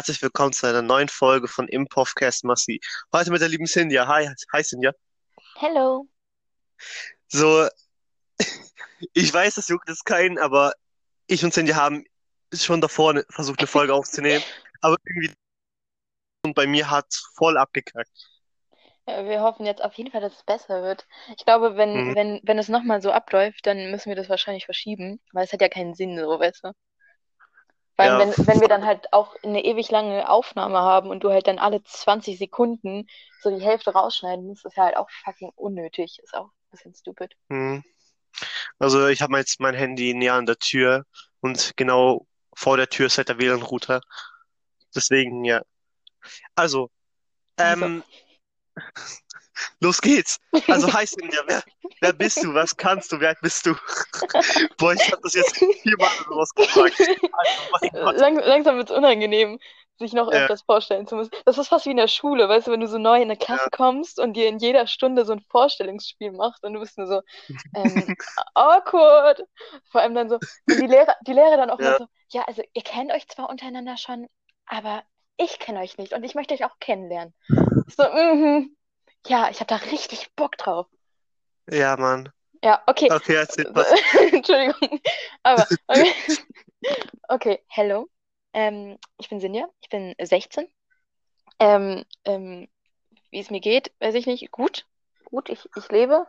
herzlich willkommen zu einer neuen Folge von Impovcast Massi. Heute mit der lieben Cynthia. Hi, hi Cynthia. Hello. So, ich weiß, das juckt jetzt keinen, aber ich und Cynthia haben schon davor ne- versucht, eine Folge aufzunehmen. Aber irgendwie und bei mir hat voll abgekackt. Ja, Wir hoffen jetzt auf jeden Fall, dass es besser wird. Ich glaube, wenn, Mhm. wenn, wenn es nochmal so abläuft, dann müssen wir das wahrscheinlich verschieben, weil es hat ja keinen Sinn, so, weißt du? Vor allem, Ja, wenn, wenn wir dann halt auch eine ewig lange Aufnahme haben und du halt dann alle 20 Sekunden so die Hälfte rausschneiden musst, ist ja halt auch fucking unnötig. Ist auch ein bisschen stupid. mhm. Also ich habe jetzt mein Handy näher an der Tür und genau vor der Tür ist halt der WLAN-Router. Deswegen, ja. Also, Also, ähm, los geht's. Also, hi Cynthia, wer, wer bist du? Was kannst du? Wer bist du? Boah, ich habe das jetzt viermal gesagt. Also. Lang, langsam wird es unangenehm, sich noch Ja, öfters vorstellen zu müssen. Das ist fast wie in der Schule, weißt du, wenn du so neu in eine Klasse ja. kommst und dir in jeder Stunde so ein Vorstellungsspiel macht und du bist nur so ähm, awkward. Vor allem dann so, die Lehrer, die Lehrer dann auch Ja, so, ja, also ihr kennt euch zwar untereinander schon, aber ich kenne euch nicht und ich möchte euch auch kennenlernen. So, mhm, ja, ich habe da richtig Bock drauf. ja, Mann. Ja, okay. Okay, erzähl was. Entschuldigung. Aber, okay. Okay, hello. Ähm, ich bin Sinja, ich bin 16. Ähm, ähm, wie es mir geht, weiß ich nicht. Gut, gut, ich, ich lebe.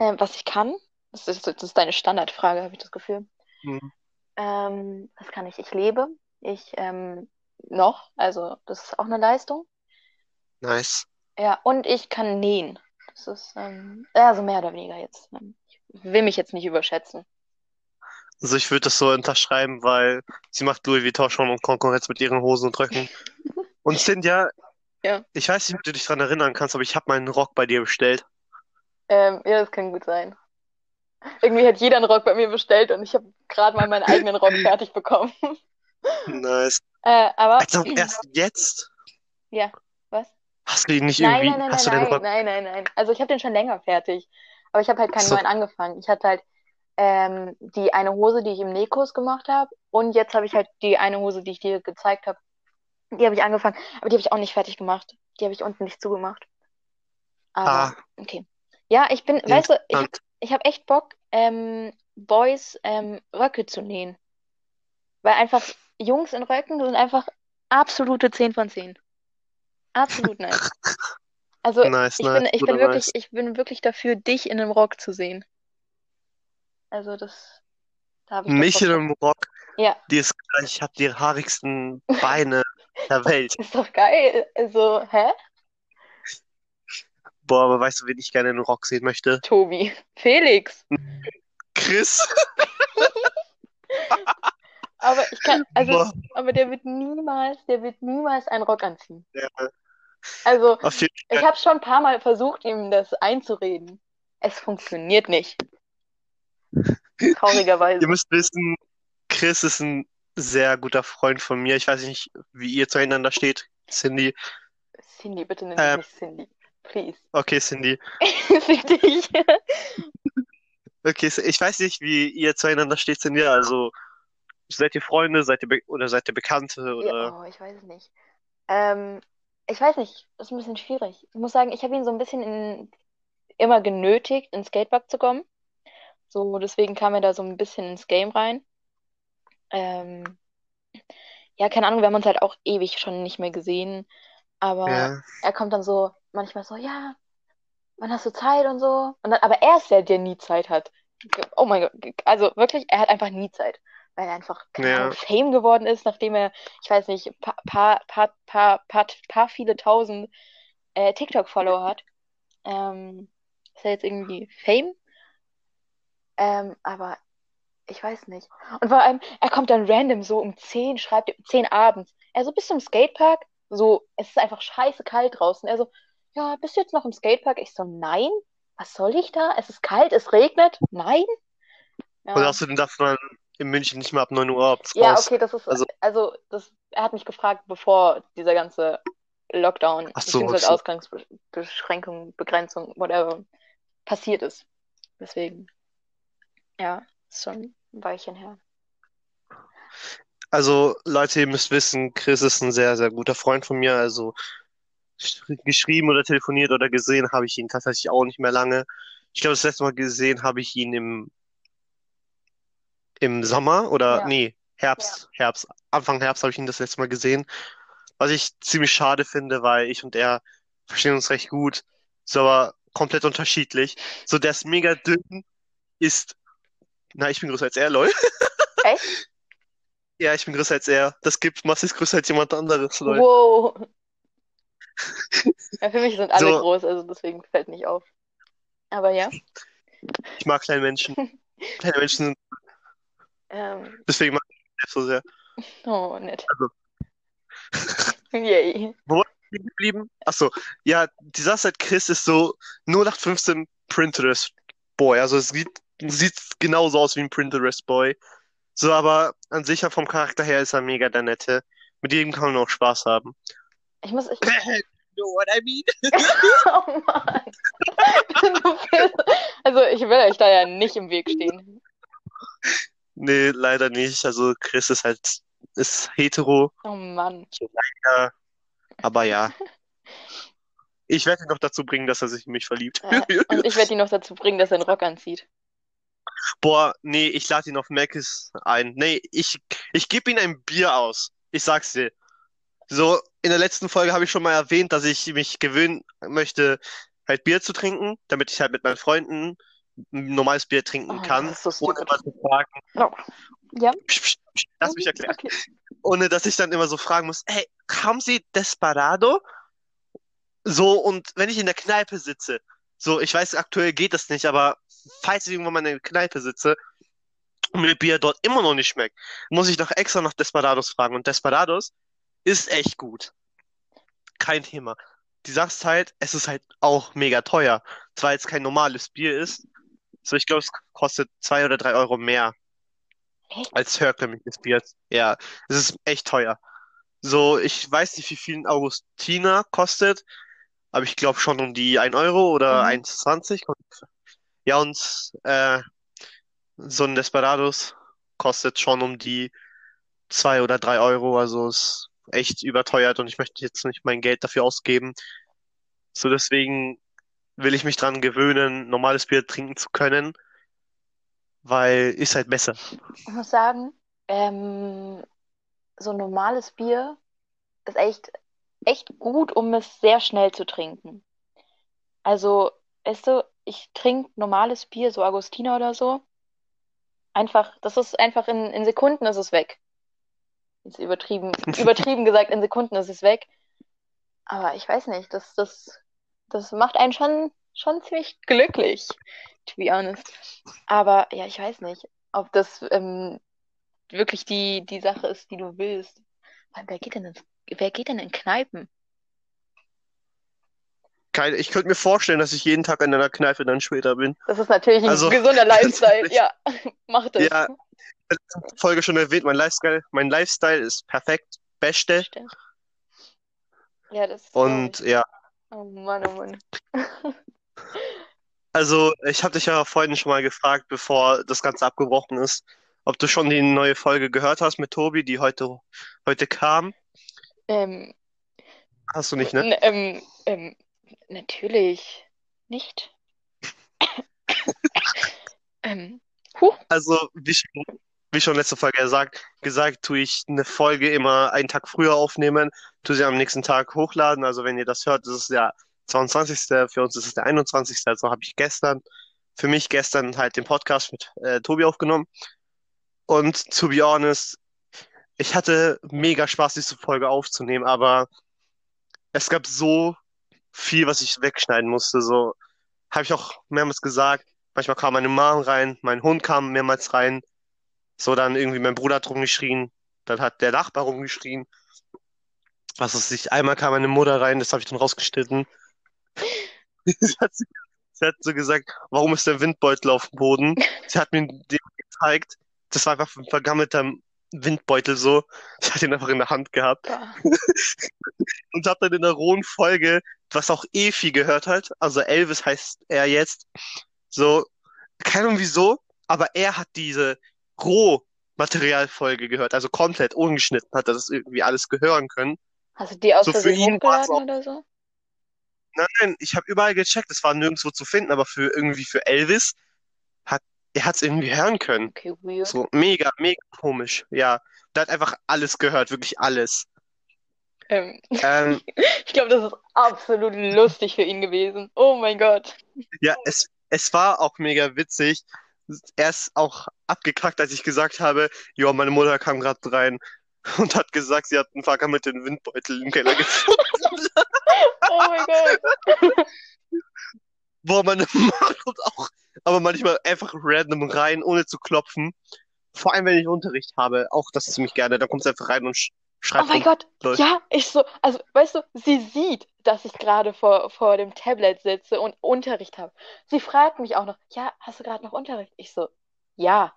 Ähm, was ich kann, das ist, das ist deine Standardfrage, habe ich das Gefühl. Hm, Ähm, was kann ich? Ich lebe. Ich ähm, noch, also das ist auch eine Leistung. Nice. Ja, und ich kann nähen. Das ist, ähm, ja, so mehr oder weniger jetzt. Ich will mich jetzt nicht überschätzen. Also ich würde das so unterschreiben, weil sie macht Louis Vuitton schon und Konkurrenz mit ihren Hosen und Röcken. Und Cynthia, Ja. ich weiß nicht, ob du dich daran erinnern kannst, aber ich habe meinen Rock bei dir bestellt. Ähm, ja, das kann gut sein. Irgendwie hat jeder einen Rock bei mir bestellt und ich habe gerade mal meinen eigenen Rock fertig bekommen. Nice. Äh, aber, Also erst jetzt ja? Hast du ihn nicht Nein, irgendwie, nein, nein, nein, nein, nein, nein, nein. Also ich habe den schon länger fertig. Aber ich habe halt keinen Achso. neuen angefangen. Ich hatte halt ähm, die eine Hose, die ich im Nähkurs gemacht habe. Und jetzt habe ich halt die eine Hose, die ich dir gezeigt habe. Die habe ich angefangen. Aber die habe ich auch nicht fertig gemacht. Die habe ich unten nicht zugemacht. Aber, Ah, okay. Ja, ich bin, weißt du, ich, ich habe echt Bock, ähm, Boys ähm, Röcke zu nähen. Weil einfach Jungs in Röcken sind einfach absolute 10 von 10. Absolut nice. Also Nice, ich nice, bin, ich bin wirklich, nice. ich bin wirklich dafür, dich in einem Rock zu sehen. Also das, da habe ich Mich in einem Rock, Ja, die ist ich habe die haarigsten Beine der Welt. ist doch geil. Also, hä? Boah, aber weißt du, wen ich gerne in einem Rock sehen möchte? Tobi. Felix. Chris. Aber ich kann, also, Boah, aber der wird niemals, der wird niemals einen Rock anziehen. ja, Also, ich habe schon ein paar Mal versucht, ihm das einzureden. Es funktioniert nicht. Ihr Traurigerweise. müsst wissen, Chris ist ein sehr guter Freund von mir. Ich weiß nicht, wie ihr zueinander steht, Cindy. Cindy, bitte nenn mich Ähm, nicht Cindy. Please. okay, Cindy. Fick dich. Okay, ich weiß nicht, wie ihr zueinander steht, Cindy. Also, seid ihr Freunde, seid ihr oder seid ihr Bekannte Ja, oder? oh, ich weiß es nicht. Ähm, ich weiß nicht, das ist ein bisschen schwierig. Ich muss sagen, ich habe ihn so ein bisschen in, immer genötigt, ins Skatepark zu kommen. So, deswegen kam er da so ein bisschen ins Game rein. Ähm, ja, keine Ahnung, wir haben uns halt auch ewig schon nicht mehr gesehen. Aber Ja, er kommt dann so manchmal so, ja, wann hast du Zeit und so. Und dann, aber er ist der, der nie Zeit hat. Oh mein Gott, also wirklich, er hat einfach nie Zeit. Weil er einfach, ja, Fame geworden ist, nachdem er, ich weiß nicht, paar, paar, paar, paar, paar, paar viele tausend äh, TikTok-Follower hat. Ähm, ist er jetzt irgendwie Fame? Ähm, aber ich weiß nicht. Und vor allem, er kommt dann random so um 10, schreibt um 10 abends. Er so, bist du im Skatepark? So, es ist einfach scheiße kalt draußen. Er so, ja, bist du jetzt noch im Skatepark? Ich so, nein. Was soll ich da? Es ist kalt, es regnet. Nein. Und Ja. außerdem darf man in München nicht mehr ab 9 Uhr abends Ja, raus. okay, das ist, Also, also, das, er hat mich gefragt, bevor dieser ganze Lockdown, ach so, beziehungsweise so. Ausgangsbeschränkung, Begrenzung, whatever, passiert ist. Deswegen, ja, ist schon ein Weilchen her. Also, Leute, ihr müsst wissen, Chris ist ein sehr, sehr guter Freund von mir. Also, sch- geschrieben oder telefoniert oder gesehen habe ich ihn tatsächlich auch nicht mehr lange. Ich glaube, das letzte Mal gesehen habe ich ihn im, im Sommer oder, Ja. nee, Herbst, Herbst. Anfang Herbst habe ich ihn das letzte Mal gesehen. Was ich ziemlich schade finde, weil ich und er verstehen uns recht gut. Ist aber komplett unterschiedlich. So, der ist mega dünn, ist, na, ich bin größer als er, lol. Echt? Ja, ich bin größer als er. Das gibt, Mats ist größer als jemand anderes, lol. Wow. Ja, für mich sind alle So. groß, also deswegen fällt nicht auf. Aber ja. Ich mag kleine Menschen. Kleine Menschen sind, Ähm, deswegen mag ich ihn so sehr. oh, nett. Also. Yay. Stehen geblieben? Achso, ja, die Sache ist halt, Chris ist so 0815 Pinterest Boy. Also es sieht, sieht genauso aus wie ein Pinterest Boy. So, aber an sich vom Charakter her ist er mega der Nette. Mit ihm kann man auch Spaß haben. Ich muss, ich, You know what I mean? oh Mann. Also ich will euch da ja nicht im Weg stehen. Nee, leider nicht. Also Chris ist halt, ist hetero, Oh Mann. ja, aber ja. Ich werde ihn noch dazu bringen, dass er sich in mich verliebt. Ja. Und ich werde ihn noch dazu bringen, dass er einen Rock anzieht. Boah, nee, ich lade ihn auf Mc's ein. Nee, ich, ich gebe ihm ein Bier aus. Ich sag's dir. So, in der letzten Folge habe ich schon mal erwähnt, dass ich mich gewöhnen möchte, halt Bier zu trinken, damit ich halt mit meinen Freunden ein normales Bier trinken Oh, kann, ohne immer zu fragen. Oh. Ja. Psch, psch, psch, Lass mich erklären. Okay. Ohne dass ich dann immer so fragen muss, hey, haben Sie Desperado? So, und wenn ich in der Kneipe sitze, so, ich weiß, aktuell geht das nicht, aber falls ich irgendwann mal in der Kneipe sitze und mir Bier dort immer noch nicht schmeckt, muss ich noch extra nach Desperados fragen. Und Desperados ist echt gut. Kein Thema. Die Sache ist halt, es ist halt auch mega teuer. Zwar jetzt kein normales Bier ist, so ich glaube, es kostet zwei oder drei Euro mehr Echt? als herkömmliches Bier. Ja, es ist echt teuer. So, ich weiß nicht, wie viel ein Augustiner kostet, aber ich glaube schon um die 1 Euro oder Mhm. 1,20. Ja, und äh, so ein Desperados kostet schon um die 2 oder 3 Euro, also ist echt überteuert und ich möchte jetzt nicht mein Geld dafür ausgeben. So, deswegen will ich mich dran gewöhnen, normales Bier trinken zu können, weil ist halt besser. Ich muss sagen, ähm, so ein normales Bier ist echt, echt gut, um es sehr schnell zu trinken. Also, weißt du, ich trinke normales Bier, so Augustiner oder so. Einfach, das ist einfach in, in Sekunden ist es weg. Ist übertrieben, übertrieben gesagt, in Sekunden ist es weg. Aber ich weiß nicht, das, das, das macht einen schon, schon ziemlich glücklich, to be honest. Aber ja, ich weiß nicht, ob das ähm, wirklich die, die Sache ist, die du willst. Weil Wer geht denn ins, wer geht denn in Kneipen? Keine, ich könnte mir vorstellen, dass ich jeden Tag in einer Kneipe dann später bin. Das ist natürlich ein Also, gesunder Lifestyle. Ja, mach das. Ja, in der letzten Folge schon erwähnt, mein Lifestyle, mein Lifestyle ist perfekt, beste. Stimmt. Ja, das Und ja, Oh Mann, oh Mann. also ich habe dich ja vorhin schon mal gefragt, bevor das Ganze abgebrochen ist, ob du schon die neue Folge gehört hast mit Tobi, die heute, heute kam. Ähm, Hast du nicht, ne? ähm, ähm, natürlich nicht. Ähm, huch. Also, wie schon, wie schon letzte Folge gesagt, gesagt, tue ich eine Folge immer einen Tag früher aufnehmen, tue sie am nächsten Tag hochladen. Also, wenn ihr das hört, ist der 22. Für uns ist es der 21. Also habe ich gestern, für mich gestern halt den Podcast mit äh, Tobi aufgenommen. Und to be honest, ich hatte mega Spaß, diese Folge aufzunehmen, aber es gab so viel, was ich wegschneiden musste. So habe ich auch mehrmals gesagt. Manchmal kam meine Mom rein, mein Hund kam mehrmals rein. So dann irgendwie mein Bruder hat rumgeschrien, dann hat der Nachbar rumgeschrien. Was ist nicht? Einmal kam meine Mutter rein, das habe ich dann rausgeschnitten. Sie hat, sie hat so gesagt, warum ist der Windbeutel auf dem Boden? Sie hat mir den gezeigt. Das war einfach ein vergammelter Windbeutel so. Ich hatte ihn einfach in der Hand gehabt. Und habe dann in der rohen Folge, was auch Efi gehört hat, also Elvis heißt er jetzt, so, keine Ahnung wieso, aber er hat diese roh Materialfolge gehört, also komplett ungeschnitten, hat er das irgendwie alles gehören können. Hast du die aus So für ihn hochgeladen oder so? Nein, nein, ich habe überall gecheckt, es war nirgendwo zu finden, aber für irgendwie für Elvis hat er hat es irgendwie hören können. Okay, weird. So mega, mega komisch. Ja, der hat einfach alles gehört, wirklich alles. Ähm, Ähm, ich glaube, das ist absolut lustig für ihn gewesen. Oh mein Gott. ja, es, es war auch mega witzig. Er ist auch abgekackt, als ich gesagt habe, ja, meine Mutter kam gerade rein und hat gesagt, sie hat einen Fahrrad mit dem Windbeutel im Keller gefunden. Oh mein Gott. Boah, meine Mama kommt auch, aber manchmal einfach random rein, ohne zu klopfen. Vor allem, wenn ich Unterricht habe, auch das ziemlich gerne. Dann kommt sie einfach rein und sch Oh mein. Gott. Läuft. Ja, ich so, also weißt du, sie sieht, dass ich gerade vor, vor dem Tablet sitze und Unterricht habe. Sie fragt mich auch noch, ja, hast du gerade noch Unterricht? Ich so, ja.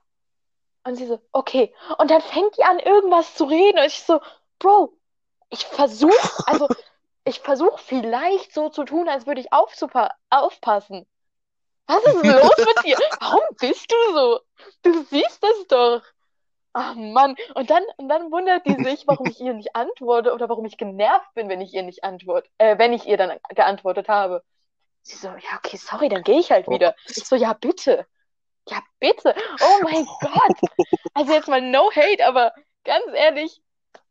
Und sie so, okay. Und dann fängt die an, irgendwas zu reden. Und ich so, Bro, ich versuche, also ich versuche vielleicht so zu tun, als würde ich aufpassen. Was ist los mit dir? Warum bist du so? Du siehst das doch. Ach Mann. Und dann, und dann wundert die sich, warum ich ihr nicht antworte oder warum ich genervt bin, wenn ich ihr nicht antworte, äh, wenn ich ihr dann geantwortet habe. Sie so, ja, okay, sorry, dann gehe ich halt wieder. Ich so, ja, bitte. Ja, bitte. Oh mein Gott. Also jetzt mal no hate, aber ganz ehrlich,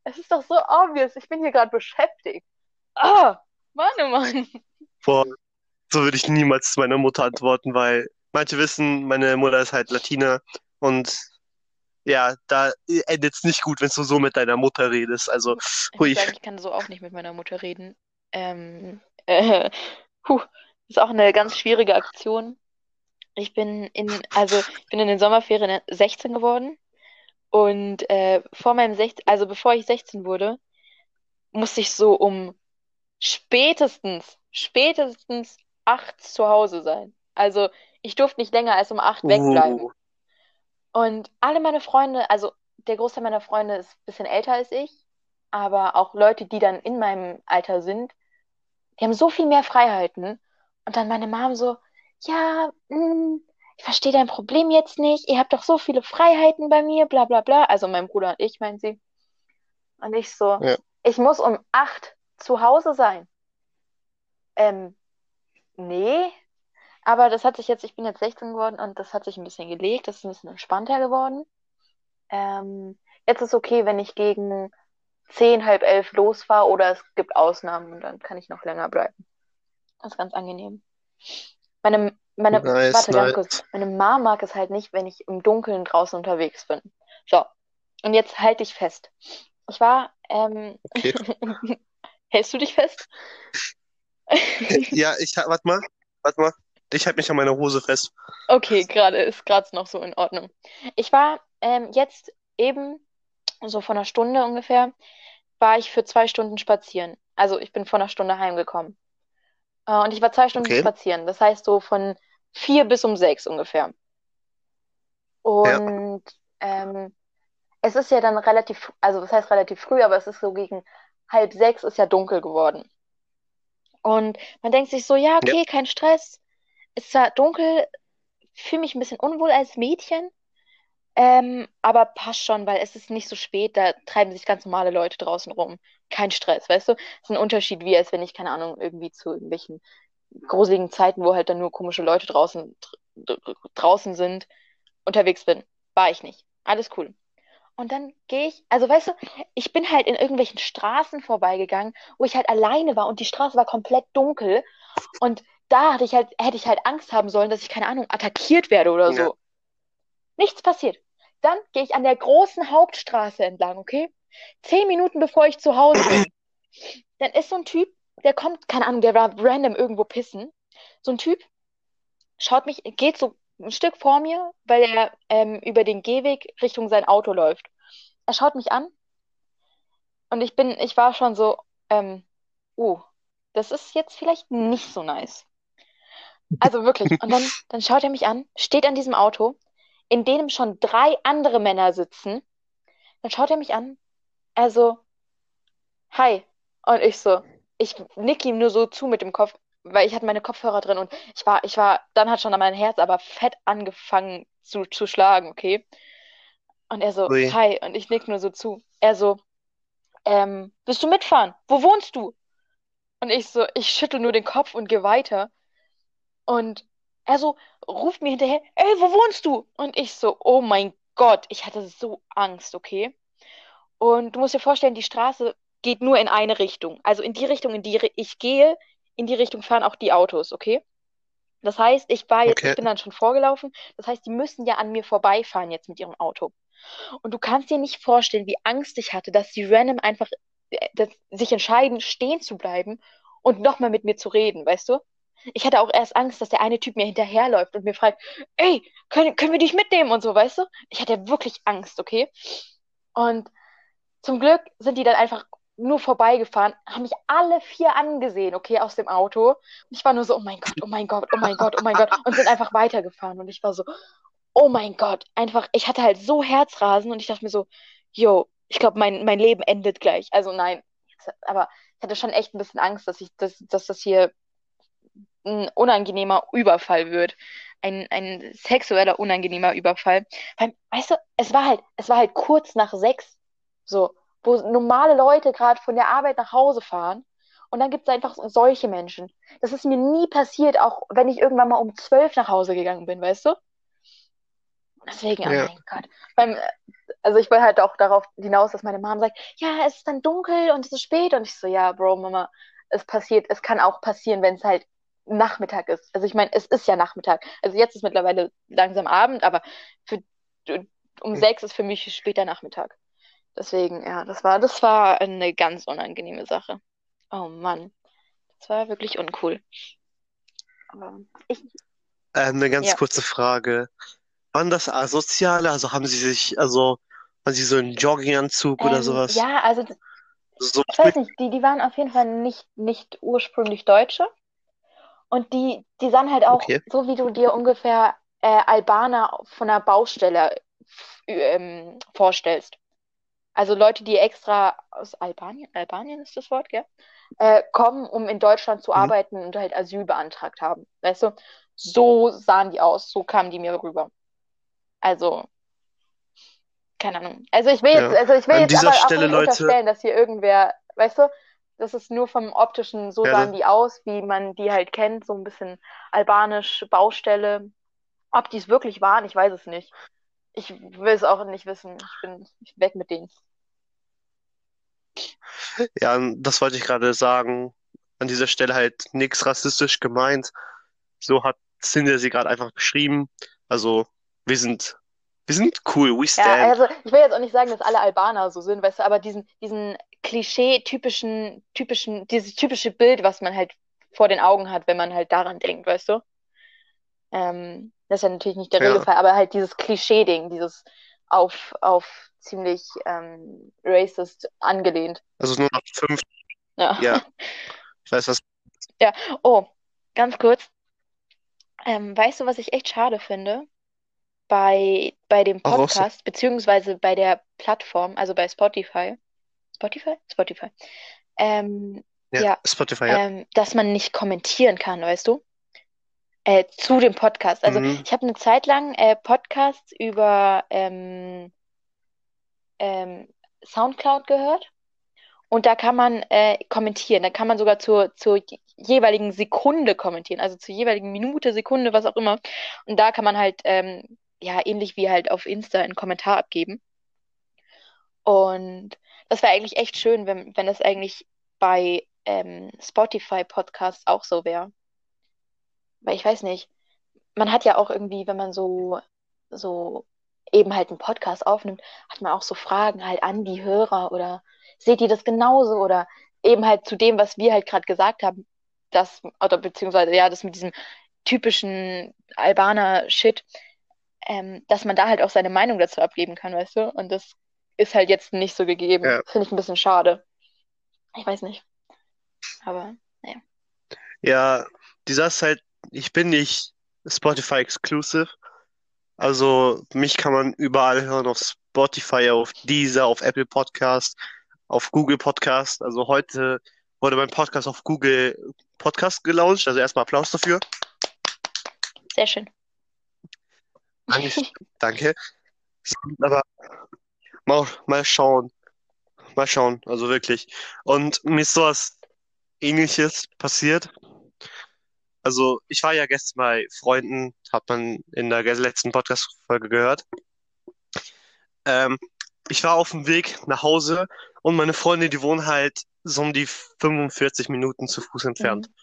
es ist doch so obvious. Ich bin hier gerade beschäftigt. Ah, Mann, oh Mann. Boah, so würde ich niemals meiner Mutter antworten, weil manche wissen, meine Mutter ist halt Latina und ja, da endet es nicht gut, wenn du so mit deiner Mutter redest. Also, Ich hui. sagen, ich kann so auch nicht mit meiner Mutter reden. Ähm, äh, puh, ist auch eine ganz schwierige Aktion. Ich bin in, also ich bin in den Sommerferien 16 geworden und äh, vor meinem 16, also bevor ich 16 wurde, musste ich so um spätestens, spätestens 8 zu Hause sein. Also ich durfte nicht länger als um 8 wegbleiben. Und alle meine Freunde, also der Großteil meiner Freunde ist ein bisschen älter als ich, aber auch Leute, die dann in meinem Alter sind, die haben so viel mehr Freiheiten. Und dann meine Mom so, ja, mh, ich verstehe dein Problem jetzt nicht. Ihr habt doch so viele Freiheiten bei mir, bla bla bla. Also mein Bruder und ich, meint sie. Und ich so, Ja. ich muss um acht zu Hause sein. Ähm, nee. Aber das hat sich jetzt, ich bin jetzt 16 geworden und das hat sich ein bisschen gelegt, das ist ein bisschen entspannter geworden. Ähm, jetzt ist okay, wenn ich gegen zehn, halb elf losfahre oder es gibt Ausnahmen und dann kann ich noch länger bleiben. Das ist ganz angenehm. Meine, meine, Nice, warte nice. kurz. Meine Mama mag es halt nicht, wenn ich im Dunkeln draußen unterwegs bin. So. Und jetzt halte ich fest. Ich war, ähm, okay. hältst du dich fest? Ja, ich, warte mal, warte mal. Ich halte mich an meiner Hose fest. Okay, gerade ist gerade noch so in Ordnung. Ich war ähm, jetzt eben, so vor einer Stunde ungefähr, war ich für zwei Stunden spazieren. Also ich bin vor einer Stunde heimgekommen. Äh, und ich war zwei Stunden Okay. spazieren. Das heißt so von vier bis um sechs ungefähr. Und ähm, es ist ja dann relativ, also was heißt relativ früh, aber es ist so gegen halb sechs ist ja dunkel geworden. Und man denkt sich so, ja, okay, kein Stress. Ist zwar dunkel, fühle mich ein bisschen unwohl als Mädchen, ähm, aber passt schon, weil es ist nicht so spät, da treiben sich ganz normale Leute draußen rum. Kein Stress, weißt du? Das ist ein Unterschied, wie als wenn ich, keine Ahnung, irgendwie zu irgendwelchen gruseligen Zeiten, wo halt dann nur komische Leute draußen, dr draußen sind, unterwegs bin. War ich nicht. Alles cool. Und dann gehe ich, also weißt du, ich bin halt in irgendwelchen Straßen vorbeigegangen, wo ich halt alleine war und die Straße war komplett dunkel. Und da hatte ich halt, hätte ich halt Angst haben sollen, dass ich, keine Ahnung, attackiert werde oder so. Ja. Nichts passiert. Dann gehe ich an der großen Hauptstraße entlang, okay? Zehn Minuten bevor ich zu Hause bin. Dann ist so ein Typ, der kommt, keine Ahnung, der war random irgendwo pissen. So ein Typ schaut mich, geht so ein Stück vor mir, weil er ähm, über den Gehweg Richtung sein Auto läuft. Er schaut mich an und ich bin, ich war schon so, ähm, oh, das ist jetzt vielleicht nicht so nice. Also wirklich. Und dann, dann schaut er mich an, steht an diesem Auto, in dem schon drei andere Männer sitzen. Dann schaut er mich an, er so, hi. Und ich so, ich nick ihm nur so zu mit dem Kopf, weil ich hatte meine Kopfhörer drin und ich war, ich war, dann hat schon mein Herz aber fett angefangen zu, zu schlagen, okay? Und er so, Ui. hi. Und ich nick nur so zu. Er so, ähm, willst du mitfahren? Wo wohnst du? Und ich so, ich schüttel nur den Kopf und gehe weiter. Und er so, ruft mir hinterher, ey, wo wohnst du? Und ich so, oh mein Gott, ich hatte so Angst, okay? Und du musst dir vorstellen, die Straße geht nur in eine Richtung. Also in die Richtung, in die ich gehe, in die Richtung fahren auch die Autos, okay? Das heißt, ich war jetzt, Okay. ich bin dann schon vorgelaufen. Das heißt, die müssen ja an mir vorbeifahren jetzt mit ihrem Auto. Und du kannst dir nicht vorstellen, wie Angst ich hatte, dass die random einfach äh, dass, sich entscheiden, stehen zu bleiben und nochmal mit mir zu reden, weißt du? Ich hatte auch erst Angst, dass der eine Typ mir hinterherläuft und mir fragt, ey, können, können wir dich mitnehmen und so, weißt du? Ich hatte wirklich Angst, okay? Und zum Glück sind die dann einfach nur vorbeigefahren, haben mich alle vier angesehen, okay, aus dem Auto. Und ich war nur so, oh mein Gott, oh mein Gott, oh mein Gott, oh mein Gott. Und sind einfach weitergefahren. Und ich war so, oh mein Gott, einfach, ich hatte halt so Herzrasen und ich dachte mir so, yo, ich glaube, mein, mein Leben endet gleich. Also nein, aber ich hatte schon echt ein bisschen Angst, dass ich, dass, dass das hier ein unangenehmer Überfall wird. Ein, ein sexueller, unangenehmer Überfall. Weil, weißt du, es war halt, es war halt kurz nach sechs, so, wo normale Leute gerade von der Arbeit nach Hause fahren. Und dann gibt es einfach solche Menschen. Das ist mir nie passiert, auch wenn ich irgendwann mal um zwölf nach Hause gegangen bin, weißt du? Deswegen, oh Ja. mein Gott. Beim, also ich will halt auch darauf hinaus, dass meine Mom sagt, ja, es ist dann dunkel und es ist spät. Und ich so, ja, Bro, Mama, es passiert, es kann auch passieren, wenn es halt Nachmittag ist. Also ich meine, es ist ja Nachmittag. Also jetzt ist mittlerweile langsam Abend, aber für, um sechs ist für mich später Nachmittag. Deswegen, ja, das war, das war eine ganz unangenehme Sache. Oh Mann. Das war wirklich uncool. Aber ich, Äh, eine ganz Ja. kurze Frage. Waren das Asoziale? Also haben sie sich, also, waren sie so in Jogginganzug oder ähm, sowas? ja, also So ich weiß nicht, die, die waren auf jeden Fall nicht, nicht ursprünglich Deutsche. Und die, die sahen halt auch Okay. so, wie du dir ungefähr äh, Albaner von einer Baustelle ähm, vorstellst. Also Leute, die extra aus Albanien, Albanien ist das Wort, gell? Äh, kommen, um in Deutschland zu Mhm. arbeiten und halt Asyl beantragt haben. Weißt du? So sahen die aus, so kamen die mir rüber. Also, keine Ahnung. Also ich will jetzt, Ja. also ich will An jetzt dieser aber auch Stelle, nicht Leute- unterstellen, dass hier irgendwer, weißt du, das ist nur vom optischen, so Ja, sahen die aus, wie man die halt kennt, so ein bisschen albanisch Baustelle. Ob die es wirklich waren, ich weiß es nicht. Ich will es auch nicht wissen. Ich bin weg mit denen. Ja, das wollte ich gerade sagen. An dieser Stelle halt nichts rassistisch gemeint. So hat Cindy sie gerade einfach beschrieben. Also, wir sind, wir sind cool, we Ja, stand. also ich will jetzt auch nicht sagen, dass alle Albaner so sind, weißt du, aber diesen, diesen Klischee-typischen, typischen, dieses typische Bild, was man halt vor den Augen hat, wenn man halt daran denkt, weißt du? Ähm, das ist ja natürlich nicht der Ja. Regelfall, aber halt dieses Klischee-Ding, dieses auf, auf ziemlich ähm, racist angelehnt. Also nur noch fünf, Ja. ja. Ich weiß was. Oh, ganz kurz. Ähm, weißt du, was ich echt schade finde? Bei, bei dem. Podcast, beziehungsweise bei der Plattform, also bei Spotify. Spotify? Spotify. Ähm, Ja, Ja, Spotify, ja. ähm, dass man nicht kommentieren kann, weißt du? Äh, zu dem Podcast. Also Mhm. ich habe eine Zeit lang äh, Podcasts über ähm, ähm, SoundCloud gehört und da kann man äh, kommentieren. Da kann man sogar zur, zur jeweiligen Sekunde kommentieren, also zur jeweiligen Minute, Sekunde, was auch immer. Und da kann man halt, ähm, ja, ähnlich wie halt auf Insta einen Kommentar abgeben. Und das wäre eigentlich echt schön, wenn, wenn das eigentlich bei ähm, Spotify Podcasts auch so wäre. Weil ich weiß nicht, man hat ja auch irgendwie, wenn man so, so eben halt einen Podcast aufnimmt, hat man auch so Fragen halt an die Hörer oder seht ihr das genauso oder eben halt zu dem, was wir halt gerade gesagt haben, das, oder beziehungsweise ja, das mit diesem typischen Albaner-Shit, ähm, dass man da halt auch seine Meinung dazu abgeben kann, weißt du? Und das ist halt jetzt nicht so gegeben. Ja. Finde ich ein bisschen schade. Ich weiß nicht. Aber Ja, die Sache ist halt, ich bin nicht Spotify exclusive. Also mich kann man überall hören auf Spotify, auf Deezer, auf Apple Podcast, auf Google Podcast. Also heute wurde mein Podcast auf Google Podcast gelauncht. Also erstmal Applaus dafür. sehr schön. Danke. Aber mal, mal schauen. Mal schauen, also wirklich. Und mir ist sowas Ähnliches passiert. Also, ich war ja gestern bei Freunden, hat man in der letzten Podcast-Folge gehört. Ähm, ich war auf dem Weg nach Hause und meine Freunde, die wohnen halt so um die 45 Minuten zu Fuß entfernt. Mhm.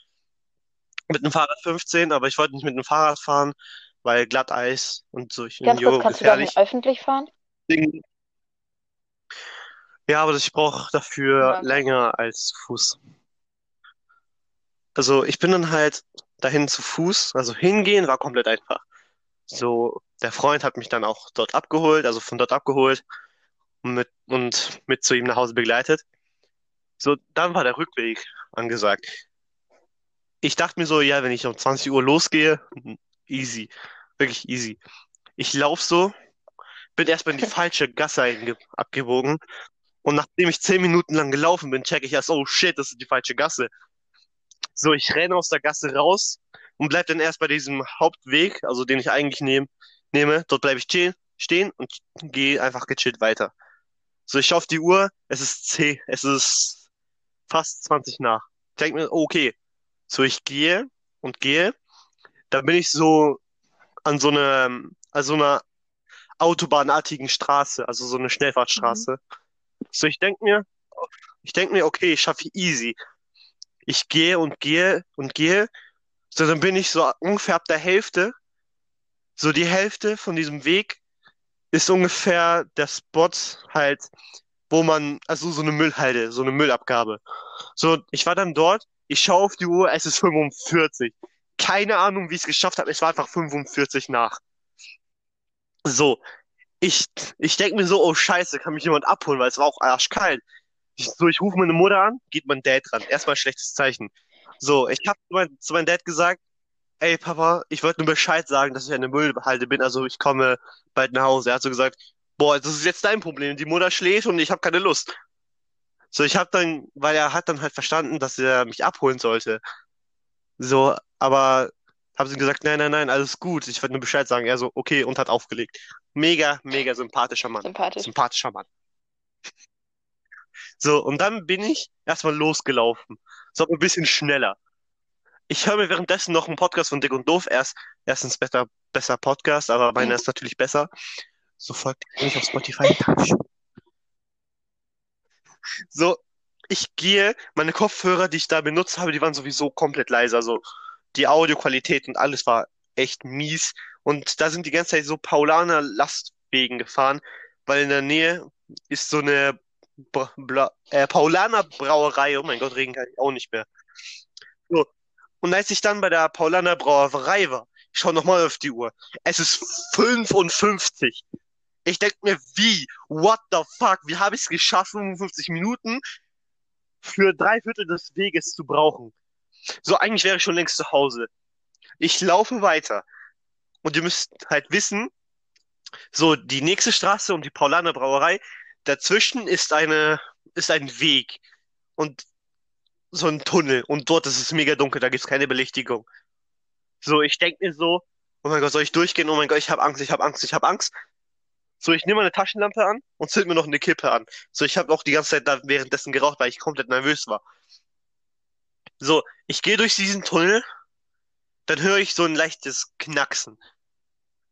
Mit dem Fahrrad 15, aber ich wollte nicht mit dem Fahrrad fahren, weil Glatteis und so, ich Ganz kurz, kannst du dahin gefährlich. öffentlich fahren? Deswegen- Ja, aber ich brauche dafür Ja. länger als zu Fuß. Also ich bin dann halt dahin zu Fuß, also hingehen war komplett einfach. So, der Freund hat mich dann auch dort abgeholt, also von dort abgeholt und mit, und mit zu ihm nach Hause begleitet. So, dann war der Rückweg angesagt. Ich dachte mir so, ja, wenn ich um 20 Uhr losgehe, easy, wirklich easy. Ich lauf so, bin erstmal in die falsche Gasse einge abgebogen und nachdem ich 10 Minuten lang gelaufen bin, checke ich erst, oh shit, das ist die falsche Gasse. So, ich renne aus der Gasse raus und bleib dann erst bei diesem Hauptweg, also den ich eigentlich nehm, nehme. Dort bleibe ich stehen, und gehe einfach gechillt weiter. So, ich schaue auf die Uhr, es ist 10, es ist fast 20 nach. Ich denke mir, okay. So, ich gehe und gehe. Dann bin ich so an so einer, an so einer autobahnartigen Straße, also so eine Schnellfahrtstraße. So, ich denke mir, ich denke mir, okay, ich schaffe easy. Ich gehe und gehe und gehe. So, dann bin ich so ungefähr ab der Hälfte. So, die Hälfte von diesem Weg ist ungefähr der Spot halt, wo man, also so eine Müllhalde, so eine Müllabgabe. So, ich war dann dort, ich schaue auf die Uhr, es ist 45. Keine Ahnung, wie ich es geschafft habe, es war einfach 45 nach. So, ich, ich denke mir so, oh Scheiße, kann mich jemand abholen, weil es war auch arschkalt. Ich, so, ich rufe meine Mutter an, geht mein Dad dran. Erstmal schlechtes Zeichen. So, ich habe zu, mein, zu meinem Dad gesagt, ey Papa, ich wollte nur Bescheid sagen, dass ich an der Müllhalde bin, also ich komme bald nach Hause. Er hat so gesagt, boah, das ist jetzt dein Problem. Die Mutter schläft und ich habe keine Lust. So, ich habe dann, weil er hat dann halt verstanden, dass er mich abholen sollte. So, aber habe ihm gesagt, nein, nein, nein, alles gut. Ich wollte nur Bescheid sagen. Er so, okay, und hat aufgelegt. Mega, mega sympathischer Mann. Sympathisch. Sympathischer Mann. So, und dann bin ich erstmal losgelaufen. So, ein bisschen schneller. Ich höre mir währenddessen noch einen Podcast von Dick und Doof. Erst, erstens besser, besser Podcast, aber meiner ist natürlich besser. So folgt mich auf Spotify. Dankeschön. So, ich gehe, meine Kopfhörer, die ich da benutzt habe, die waren sowieso komplett leise. Also die Audioqualität und alles war echt mies. Und da sind die ganze Zeit so Paulaner Lastwegen gefahren, weil in der Nähe ist so eine Bra Bla äh, Paulaner Brauerei. Oh mein Gott, reden kann ich auch nicht mehr. So. Und als ich dann bei der Paulaner Brauerei war, ich schaue nochmal auf die Uhr. Es ist 55. Ich denke mir, wie? What the fuck? Wie habe ich es geschafft, 55 Minuten für drei Viertel des Weges zu brauchen? So, eigentlich wäre ich schon längst zu Hause. Ich laufe weiter. Und ihr müsst halt wissen, so die nächste Straße und die Paulaner Brauerei, dazwischen ist eine, ist ein Weg und so ein Tunnel. Und dort ist es mega dunkel, da gibt's keine Belichtigung. So, ich denke mir so, oh mein Gott, soll ich durchgehen? Oh mein Gott, ich habe Angst, ich habe Angst, ich habe Angst. So, ich nehme meine Taschenlampe an und zünd mir noch eine Kippe an. So, ich habe auch die ganze Zeit da währenddessen geraucht, weil ich komplett nervös war. So, ich gehe durch diesen Tunnel, dann höre ich so ein leichtes Knacksen.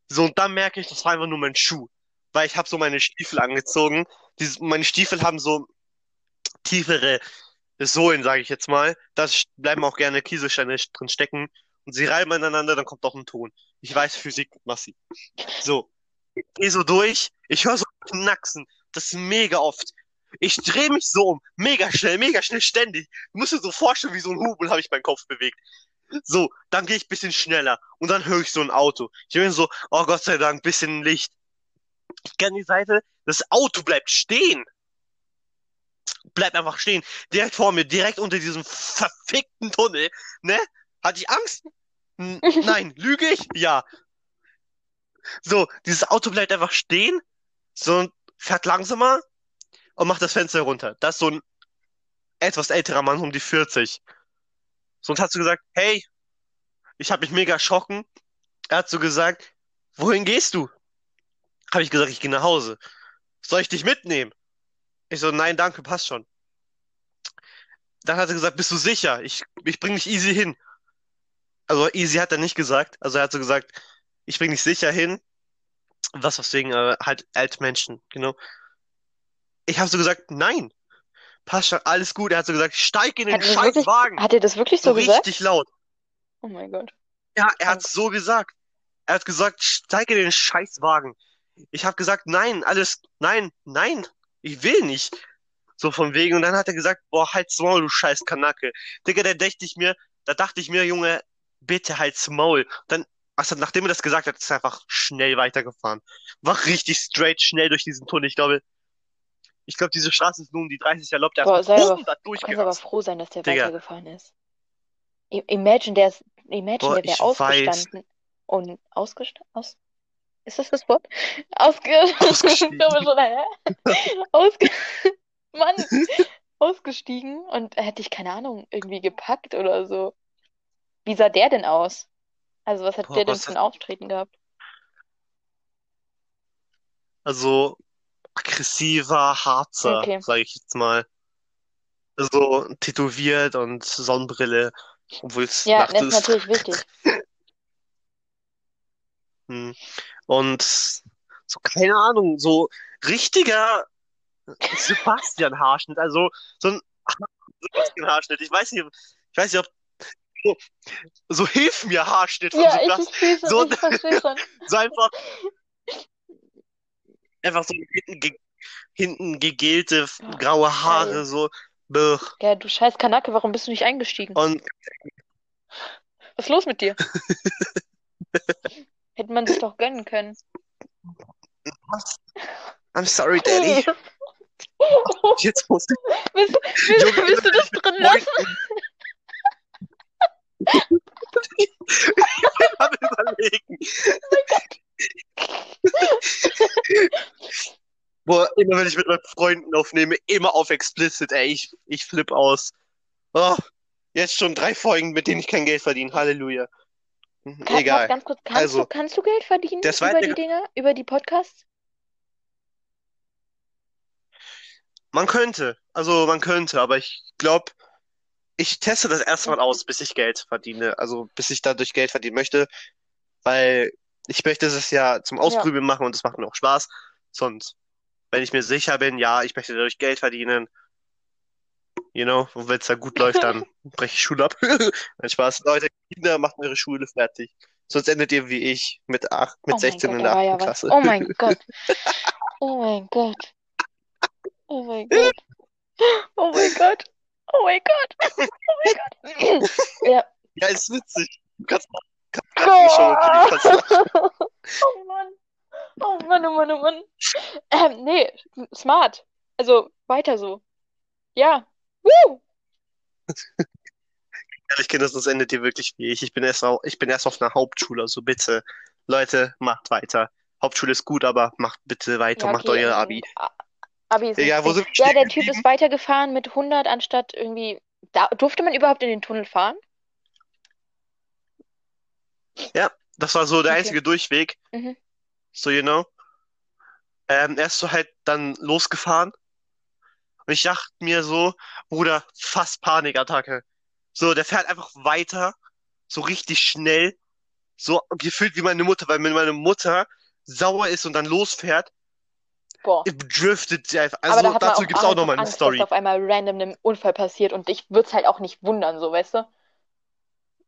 So, und dann merke ich, das war einfach nur mein Schuh. Weil ich habe so meine Stiefel angezogen. Dieses, meine Stiefel haben so tiefere Sohlen, sage ich jetzt mal. Da bleiben auch gerne Kieselsteine drin stecken. Und sie reiben aneinander, dann kommt auch ein Ton. Ich weiß Physik, Massi. So, ich gehe so durch, ich höre so Knacksen. Das ist mega oft. Ich drehe mich so um, mega schnell, mega schnell, ständig. Du musst dir so vorstellen, wie so ein Hubel habe ich meinen Kopf bewegt. So, dann gehe ich bisschen schneller und dann höre ich so ein Auto. Ich bin so, oh Gott sei Dank, bisschen Licht. Ich gehe an die Seite, das Auto bleibt stehen. Bleibt einfach stehen. Direkt vor mir, direkt unter diesem verfickten Tunnel. Ne? Hatte ich Angst? N nein, lüge ich? Ja. So, dieses Auto bleibt einfach stehen, so fährt langsamer und macht das Fenster runter. Das ist so ein etwas älterer Mann, um die 40. So, und hat so gesagt, hey, ich habe mich mega erschrocken. Er hat so gesagt, wohin gehst du? habe ich gesagt, ich gehe nach Hause. Soll ich dich mitnehmen? Ich so, nein, danke, passt schon. Dann hat er gesagt, bist du sicher? Ich, ich bring dich easy hin. Also easy hat er nicht gesagt. Also er hat so gesagt, ich bring dich sicher hin. Was was wegen äh, halt Altmenschen, genau. Ich habe so gesagt, nein. Passt schon, alles gut. Er hat so gesagt, steig in den Hat er das scheiß wirklich, Wagen. hat er das wirklich So so gesagt? richtig laut. Oh mein Gott. Ja, er hat so gesagt. Er hat gesagt, steig in den Scheißwagen. Ich habe gesagt, nein, alles, nein, nein, ich will nicht. So von wegen. Und dann hat er gesagt, boah, halt's Maul, du scheiß Kanacke. Digga, da dachte ich mir, da dachte ich mir, Junge, bitte halt's Maul. Dann, also nachdem er das gesagt hat, ist er einfach schnell weitergefahren. War richtig straight, schnell durch diesen Tunnel. Ich glaube, ich glaube, diese Straße ist nur um die 30 erlaubt. Der Boah, aber, 100 du kannst aber durchgerast. froh sein, dass der Digga, weitergefahren ist. Imagine, der ist, imagine, boah, der wäre ich weiß. ausgestanden und ausgestanden, aus, ist das das Wort? Ausge, Ausgestiegen. Ausge, Mann, ausgestiegen und hätte ich, keine Ahnung, irgendwie gepackt oder so. Wie sah der denn aus? Also, was hat Boah, der denn für hat, ein Auftreten gehabt? also, aggressiver Harzer, Okay. sage ich jetzt mal. So tätowiert und Sonnenbrille, obwohl es Ja, Nacht das ist natürlich wichtig. Hm. Und so, keine Ahnung, so richtiger Sebastian-Haarschnitt, also so ein Sebastian-Haarschnitt. Ich weiß nicht, ich weiß nicht, ob so, so hilf mir Haarschnitt von Ja, ich Sebastian. verstehe schon, So, ich so einfach, einfach so hinten, ge hinten gegelte Oh, graue Haare, so. Bäh. Ja, du scheiß Kanacke, warum bist du nicht eingestiegen? Und Was ist los mit dir? Hätte man sich doch gönnen können. I'm sorry, Daddy. Jetzt muss ich. Willst, willst, Junge, willst du das drin lassen? Ich am überlegen. Boah, immer wenn ich mit meinen Freunden aufnehme, immer auf explicit, ey, ich, ich flipp aus. Oh, jetzt schon drei Folgen, mit denen ich kein Geld verdiene. Halleluja. Mhm, Kann, Egal. ganz kurz, kannst du, Also, kannst du Geld verdienen über die Dinger, über die Podcasts? man könnte, also man könnte, aber ich glaube, ich teste das erstmal aus, bis ich Geld verdiene, also bis ich dadurch Geld verdienen möchte, weil ich möchte es ja zum Ja. Ausprobieren machen und es macht mir auch Spaß. Sonst, wenn ich mir sicher bin, ja, ich möchte dadurch Geld verdienen, you know, und wenn es da gut läuft, dann breche ich Schule ab. Nein, Spaß. Leute, Kinder, macht eure Schule fertig. Sonst endet ihr wie ich mit acht, mit Oh mein 16 Gott, in der war ja achten was. Klasse. Oh mein Gott. Oh mein Gott. Oh mein Gott. Oh mein Gott. Oh mein Gott. Oh mein Gott. Ja. Ja, ist witzig. Du kannst, kannst Oh Mann. Oh Mann, oh Mann, oh Mann. Ähm, nee, smart. Also, weiter so. Ja. Woo! Ehrlich, Kinder, sonst endet ihr wirklich wie ich. Ich bin erst, au- ich bin erst auf einer Hauptschule, also bitte, Leute, macht weiter. Hauptschule ist gut, aber macht bitte weiter, Ja, macht okay. euer ähm, Abi. Abi ist Egal, wo sind Ja, der Typ ist weitergefahren mit 100 anstatt irgendwie. Da, durfte man überhaupt in den Tunnel fahren? Ja, das war so der Okay. einzige Durchweg, Mhm. so you know. Ähm, er ist so halt dann losgefahren und ich dachte mir so, Bruder, fast Panikattacke. So, der fährt einfach weiter, so richtig schnell, so gefühlt wie meine Mutter, weil wenn meine Mutter sauer ist und dann losfährt, Boah. driftet sie einfach. Aber Also da hat man dazu auch gibt's auch nochmal eine Angst, dass Story. auf einmal random ein Unfall passiert und ich würde es halt auch nicht wundern, so, weißt du?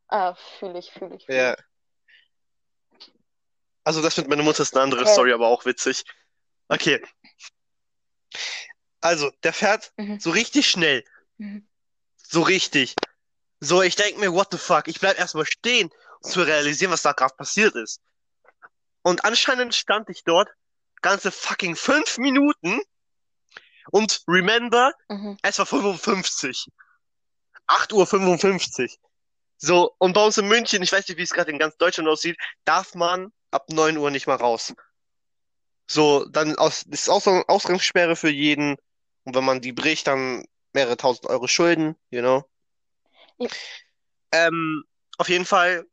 Ah, fühle ich, fühle ich, fühle Ja. ich. Also das mit meiner Mutter ist eine andere Okay. Story, aber auch witzig. Okay. Also, der fährt Mhm. so richtig schnell. Mhm. So richtig. So, ich denk mir, what the fuck? Ich bleib erstmal stehen, um zu realisieren, was da gerade passiert ist. Und anscheinend stand ich dort ganze fucking fünf Minuten und remember, Mhm. es war 55. 8.55 Uhr. So, und bei uns in München, ich weiß nicht, wie es gerade in ganz Deutschland aussieht, darf man ab 9 Uhr nicht mal raus. So, dann aus, ist Aus Ausgangssperre für jeden. Und wenn man die bricht, dann mehrere tausend Euro Schulden, you know. Ja. Ähm, auf jeden Fall,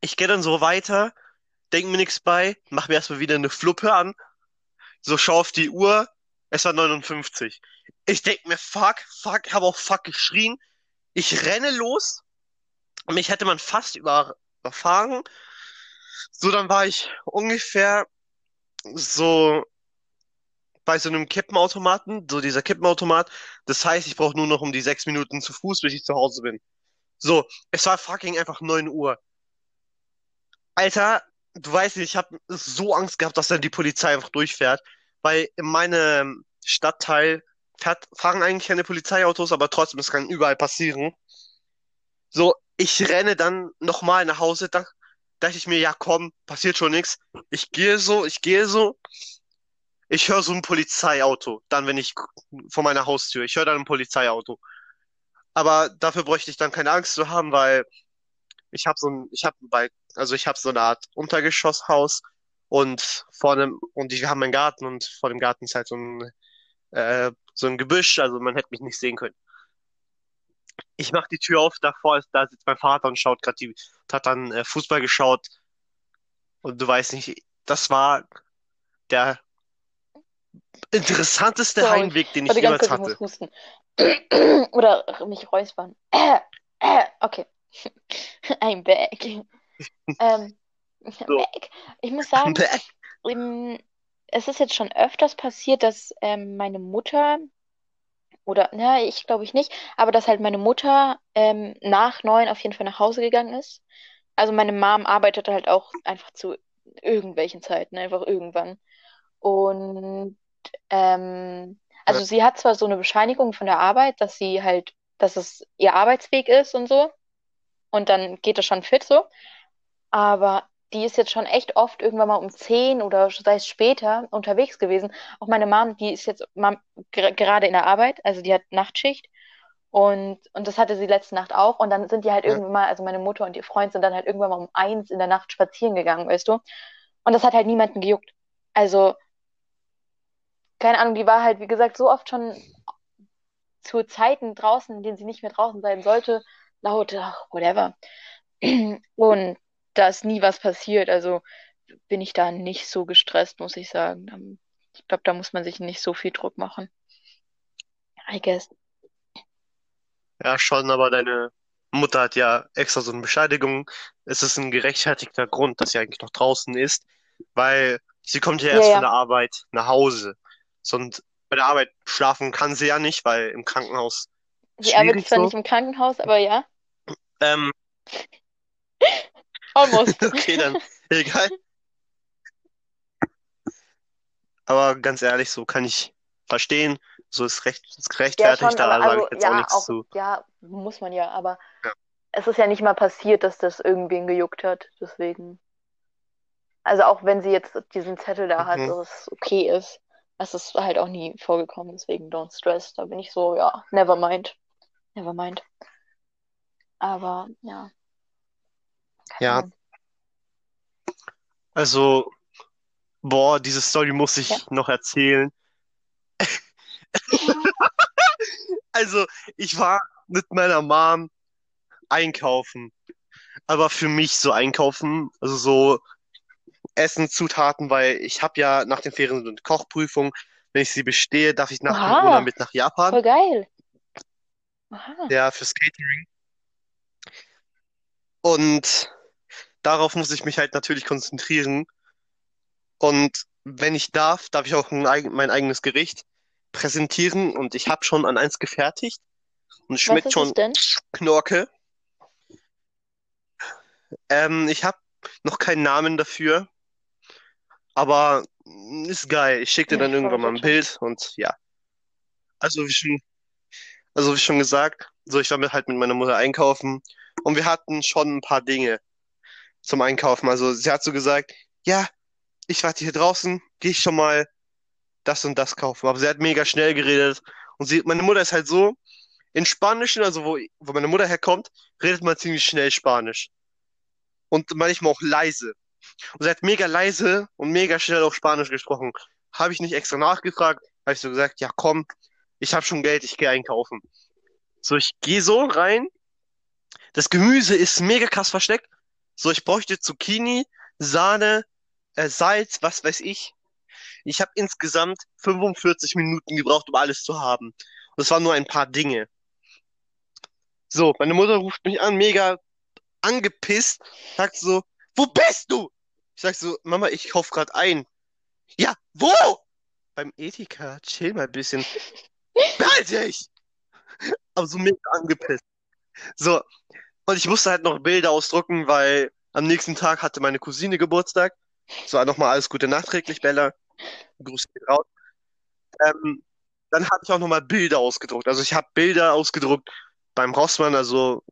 ich gehe dann so weiter. denk mir nichts bei, mach mir erstmal wieder eine Fluppe an, so schau auf die Uhr, es war 59. Ich denk mir, fuck, fuck, habe auch fuck geschrien. Ich renne los, mich hätte man fast über, überfahren. So, dann war ich ungefähr so bei so einem Kippenautomaten, so dieser Kippenautomat. Das heißt, ich brauche nur noch um die sechs Minuten zu Fuß, bis ich zu Hause bin. So, es war fucking einfach neun Uhr. Alter, du weißt nicht, ich habe so Angst gehabt, dass dann die Polizei einfach durchfährt, weil in meinem Stadtteil fährt, fahren eigentlich keine Polizeiautos, aber trotzdem, es kann überall passieren. So, ich renne dann nochmal nach Hause, da dachte ich mir, ja komm, passiert schon nichts. Ich gehe so, ich gehe so, ich höre so ein Polizeiauto, dann wenn ich vor meiner Haustür, ich höre dann ein Polizeiauto. Aber dafür bräuchte ich dann keine Angst zu haben, weil ich habe so ein, ich habe bei, also ich habe so eine Art Untergeschosshaus und vor dem, und wir haben einen Garten und vor dem Garten ist halt so ein, äh, so ein Gebüsch, also man hätte mich nicht sehen können. Ich mache die Tür auf, davor ist, da sitzt mein Vater und schaut gerade die, hat dann äh, Fußball geschaut und du weißt nicht, das war der interessanteste Sorry. Heimweg, den ich Warte jemals kurz, ich muss hatte. husten. Oder mich räuspern. Äh, äh, okay. I'm back. Ähm, So. back. Ich muss sagen, ähm, es ist jetzt schon öfters passiert, dass ähm, meine Mutter, oder, na, ich glaube ich nicht, aber dass halt meine Mutter ähm, nach neun auf jeden Fall nach Hause gegangen ist. Also meine Mom arbeitet halt auch einfach zu irgendwelchen Zeiten, einfach irgendwann. Und ähm, also Ja. sie hat zwar so eine Bescheinigung von der Arbeit, dass sie halt, dass es ihr Arbeitsweg ist und so, und dann geht das schon fit so, aber die ist jetzt schon echt oft irgendwann mal um 10 oder sei es später unterwegs gewesen. Auch meine Mom, die ist jetzt Mom, ger gerade in der Arbeit, also die hat Nachtschicht. Und, und das hatte sie letzte Nacht auch. Und dann sind die halt Ja. irgendwann mal, also meine Mutter und ihr Freund sind dann halt irgendwann mal um eins in der Nacht spazieren gegangen, weißt du? Und das hat halt niemanden gejuckt. Also, keine Ahnung, die war halt, wie gesagt, so oft schon zu Zeiten draußen, in denen sie nicht mehr draußen sein sollte, laut, ach, whatever. Und da ist nie was passiert. Also bin ich da nicht so gestresst, muss ich sagen. Ich glaube, da muss man sich nicht so viel Druck machen. I guess. Ja, schon, aber deine Mutter hat ja extra so eine Bescheinigung. Es ist ein gerechtfertigter Grund, dass sie eigentlich noch draußen ist, weil sie kommt ja Ja, erst von ja. der Arbeit nach Hause. Und bei der Arbeit schlafen kann sie ja nicht, weil im Krankenhaus Sie arbeitet zwar so. nicht im Krankenhaus, aber ja, Ähm, almost. okay, dann egal. Aber ganz ehrlich, so kann ich verstehen. So ist recht, ist Ja, gerechtfertigt, schon, da aber sage also, ich jetzt auch ja, nichts auch, zu. ja, muss man ja, aber Ja. es ist ja nicht mal passiert, dass das irgendwen gejuckt hat, deswegen. Also auch wenn sie jetzt diesen Zettel da hat, Mhm. dass es okay ist, das ist halt auch nie vorgekommen, deswegen don't stress. Da bin ich so, ja, never mind. Never mind. Aber ja, Ja, also, boah, diese Story muss ich Ja. noch erzählen. Also, ich war mit meiner Mom einkaufen. Aber für mich so einkaufen, also so Essen, Zutaten, weil ich habe ja nach den Ferien so eine Kochprüfung. Wenn ich sie bestehe, darf ich nach Corona mit nach Japan. voll geil. Aha. Ja, fürs Catering. Und darauf muss ich mich halt natürlich konzentrieren. Und wenn ich darf, darf ich auch ein, mein eigenes Gericht präsentieren. Und ich habe schon an eins gefertigt. Und schmeckt schon? Knorke. Ähm, ich habe noch keinen Namen dafür. Aber ist geil. Ich schicke dir dann irgendwann mal ein. Bild. Und ja. Also wie schon, also wie schon gesagt, so ich war mit, halt mit meiner Mutter einkaufen. Und wir hatten schon ein paar Dinge zum Einkaufen. Also sie hat so gesagt, ja, ich warte hier draußen, gehe ich schon mal das und das kaufen. Aber sie hat mega schnell geredet. Und sie, meine Mutter ist halt so, in Spanischen, also wo, wo meine Mutter herkommt, redet man ziemlich schnell Spanisch. Und manchmal auch leise. Und sie hat mega leise und mega schnell auch Spanisch gesprochen. Habe ich nicht extra nachgefragt, habe ich so gesagt, ja komm, ich habe schon Geld, ich gehe einkaufen. So, ich gehe so rein. Das Gemüse ist mega krass versteckt. So, ich bräuchte Zucchini Sahne, äh, Salz, was weiß ich. Ich habe insgesamt 45 Minuten gebraucht, um alles zu haben. Und das waren nur ein paar Dinge. So, meine Mutter ruft mich an, mega angepisst, sagt so, wo bist du? Ich sag so, Mama, ich kauf grad ein. Ja, wo? Beim Edeka, chill mal ein bisschen. Behalte ich! Aber so mega angepisst. So, und ich musste halt noch Bilder ausdrucken, weil am nächsten Tag hatte meine Cousine Geburtstag. So, nochmal alles Gute nachträglich, Bella. Grüße geht raus. Ähm, dann habe ich auch nochmal Bilder ausgedruckt. Also ich habe Bilder ausgedruckt beim Rossmann, also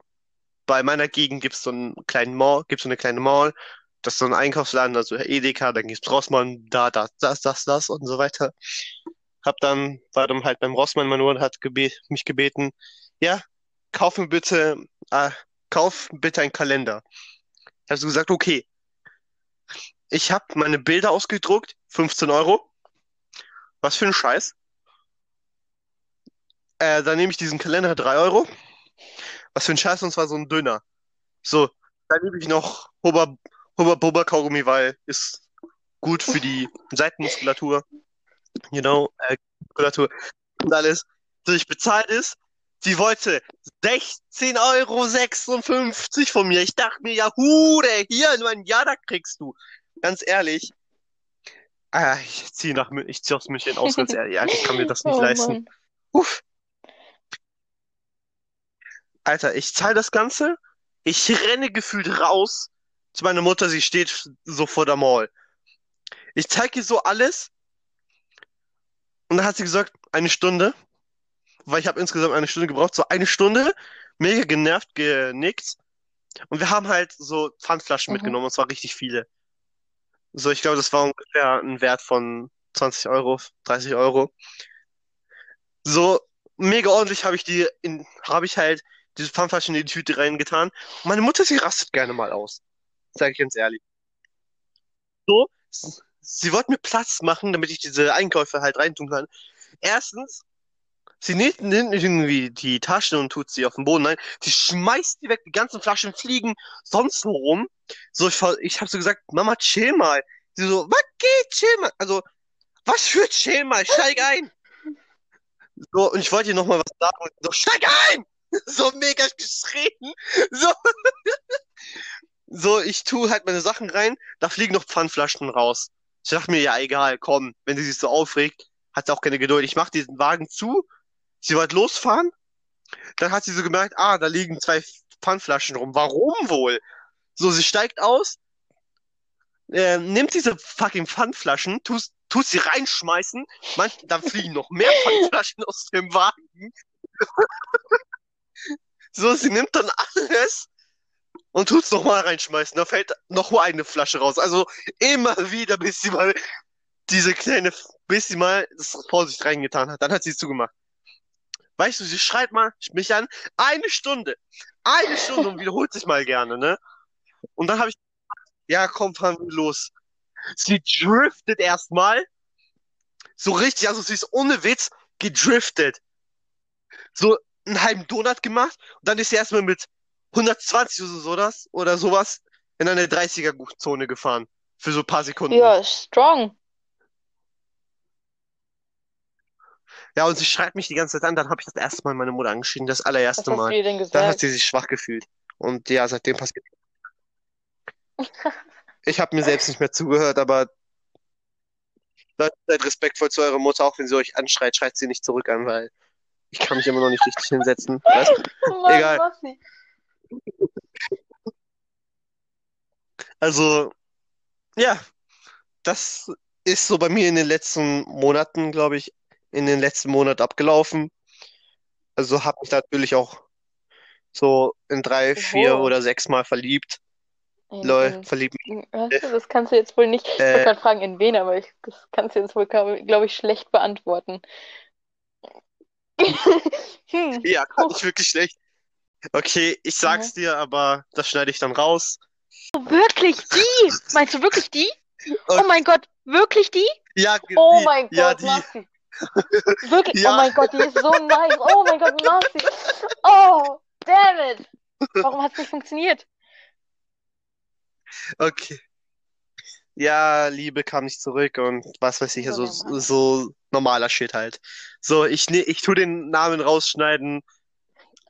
bei meiner Gegend gibt es so einen kleinen Mall, gibt so eine kleine Mall. Das ist so ein Einkaufsladen, also Edeka, dann gibt's Rossmann, da, da, das, das, das und so weiter. Hab dann, war dann halt beim Rossmann, mein Mann hat gebet, mich gebeten, ja, kauf mir bitte, äh, kauf bitte einen Kalender. Ich hab so gesagt, okay. Ich habe meine Bilder ausgedruckt, 15 Euro. Was für ein Scheiß. Äh, dann nehme ich diesen Kalender 3 Euro. Was für ein Scheiß, und zwar so ein Döner. So, dann nehme ich noch Hubba, Hubba Bubba Kaugummi, weil ist gut für die Seitenmuskulatur. You know, äh, Muskulatur und alles. Ich bezahlt ist. Sie wollte 16,56 Euro von mir. Ich dachte mir, ja, Hude, hier, nur ein Jahr, da kriegst du. Ganz ehrlich. Ah, ich ziehe nach ich zieh aus München aus, ganz ehrlich. Ja, ich kann mir das nicht Oh leisten. Mann. Uff. Alter, ich zahle das Ganze. Ich renne gefühlt raus zu meiner Mutter. Sie steht so vor der Mall. Ich zeige ihr so alles. Und dann hat sie gesagt, eine Stunde. Weil ich habe insgesamt eine Stunde gebraucht. So eine Stunde. Mega genervt, genickt. Und wir haben halt so Pfandflaschen Mhm. mitgenommen. Und zwar richtig viele. So, ich glaube, das war ungefähr ein Wert von 20 Euro, 30 Euro. So mega ordentlich habe ich die in, habe ich halt diese Pfandflaschen in die Tüte reingetan. Und meine Mutter, sie rastet gerne mal aus. Sage ich ganz ehrlich. So, sie wollte mir Platz machen, damit ich diese Einkäufe halt reintun kann. Erstens, sie nimmt, nimmt irgendwie die Tasche und tut sie auf den Boden rein. Sie schmeißt die weg, die ganzen Flaschen fliegen sonst wo rum. So, ich, ich habe so gesagt, Mama, chill mal. Sie so, was geht, chill mal. Also, was für chill mal, steig ein. So, und ich wollte ihr nochmal was sagen. So, steig ein! So mega geschrien. So, so, ich tue halt meine Sachen rein, da fliegen noch Pfandflaschen raus. Ich dachte mir, ja, egal, komm, wenn sie sich so aufregt, hat sie auch keine Geduld. Ich mach diesen Wagen zu, sie wollte losfahren, dann hat sie so gemerkt, ah, da liegen zwei Pfandflaschen rum. Warum wohl? So, sie steigt aus, äh, nimmt diese fucking Pfandflaschen, tut, tut sie reinschmeißen, manch, dann fliegen noch mehr Pfandflaschen aus dem Wagen. So, sie nimmt dann alles und tut's noch mal reinschmeißen. Da fällt noch eine Flasche raus. Also immer wieder, bis sie mal diese kleine, bis sie mal das Vorsicht reingetan hat. Dann hat sie es zugemacht. Weißt du, sie schreit mal mich an, eine Stunde. Eine Stunde und wiederholt sich mal gerne, ne? Und dann habe ich, ja, komm, fahren wir los. Sie driftet erstmal. So richtig, also sie ist ohne Witz gedriftet. So einen halben Donut gemacht und dann ist sie erstmal mit 120 oder so das oder sowas in eine 30er-Zone gefahren. Für so ein paar Sekunden. Ja, strong. Ja, und sie schreit mich die ganze Zeit an. Dann habe ich das erste Mal meine Mutter angeschrien, das Was allererste hast du Mal. ihr denn Dann hat gesagt? sie sich schwach gefühlt. Und ja, seitdem passiert. Ich habe mir selbst nicht mehr zugehört, aber seid, seid respektvoll zu eurer Mutter, auch wenn sie euch anschreit, schreit sie nicht zurück an, weil ich kann mich immer noch nicht richtig hinsetzen. Weißt? Oh Mann, Egal. Also, ja, das ist so bei mir in den letzten Monaten, glaube ich, in den letzten Monat abgelaufen. Also habe mich natürlich auch so in drei, vier Oho. oder sechs Mal verliebt. In, Lol, verliebt mich. in, weißt du, das kannst du jetzt wohl nicht. Ich wollte Äh, gerade fragen, in wen, aber ich, das kannst du jetzt wohl, glaube ich, schlecht beantworten. Hm. ja, kann ich wirklich schlecht. Okay, ich Ja. sag's dir, aber das schneide ich dann raus. Wirklich die? Meinst du wirklich die? Oh Okay. mein Gott, wirklich die? Ja, Oh die, mein ja, Gott, die. Massi. Wirklich? Oh Ja, mein Gott, die ist so nice. Oh mein Gott, Massi. Oh, damn it. Warum hat es nicht funktioniert? okay. ja, Liebe kam nicht zurück und was weiß ich, So also so normaler Shit halt. So, ich, ne, ich tu den Namen rausschneiden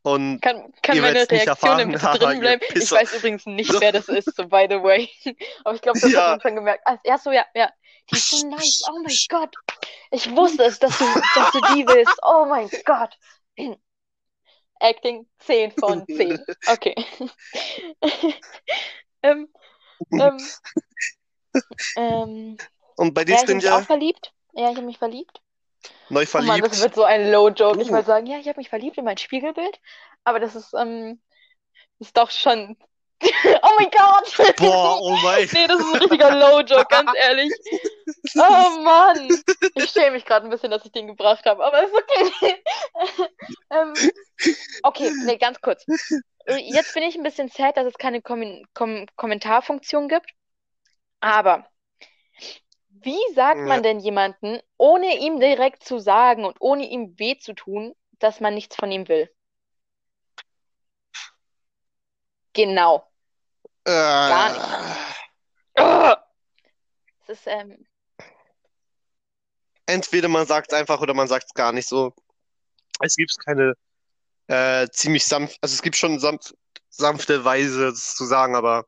und Kann, kann meine Reaktion erfahren. bitte Haha, drin bleiben? Ich weiß übrigens nicht, So. wer das ist, so by the way. Aber ich glaube, das Ja. hat man schon gemerkt. Also, ja, so, ja, ja. Die ist so nice. Oh mein Gott. Ich wusste es, dass du, dass du die willst. Oh mein Gott. Acting 10 von 10. Okay. ähm, ähm, ähm, und bei dir ja, ich sind ja auch verliebt. Ja, ich habe mich verliebt. neu Oh Mann, das verliebt. wird so ein Low-Joke. Ich Uh. wollte sagen, ja, ich habe mich verliebt in mein Spiegelbild, aber das ist, ähm, ist doch schon. Oh mein Gott! Boah, oh mein. Nee, das ist ein richtiger Low-Joke, ganz ehrlich. Oh Mann! Ich schäme mich gerade ein bisschen, dass ich den gebracht habe, aber ist okay. ähm, okay, nee, ganz kurz. Jetzt bin ich ein bisschen sad, dass es keine Kom Kom Kommentarfunktion gibt. Aber wie sagt man denn jemanden, ohne ihm direkt zu sagen und ohne ihm weh zu tun, dass man nichts von ihm will? Genau. Gar nicht. Es ist, ähm, Entweder man sagt es einfach oder man sagt es gar nicht so. Es gibt keine äh, ziemlich sanft, also es gibt schon sanft, sanfte Weise, das zu sagen, aber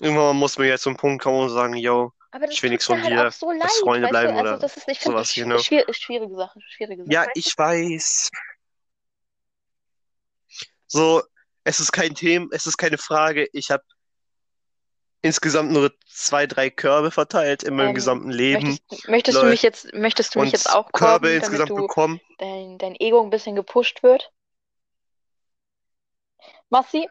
irgendwann muss man jetzt zum Punkt kommen und sagen, yo, Ich will nichts von halt dir. so leid, Lass Freunde weißt du? bleiben Also oder das ist, ich finde sowas, das genau. schwierig, schwierige Sache, schwierige Sache. Ja, ich weiß. So, es ist kein Thema, es ist keine Frage. Ich habe insgesamt nur zwei, drei Körbe verteilt in meinem Ähm, gesamten Leben Möchtest, möchtest du mich jetzt, möchtest du mich jetzt auch Körbe korben, damit insgesamt du bekommen. dein, dein Ego ein bisschen gepusht wird? Massi?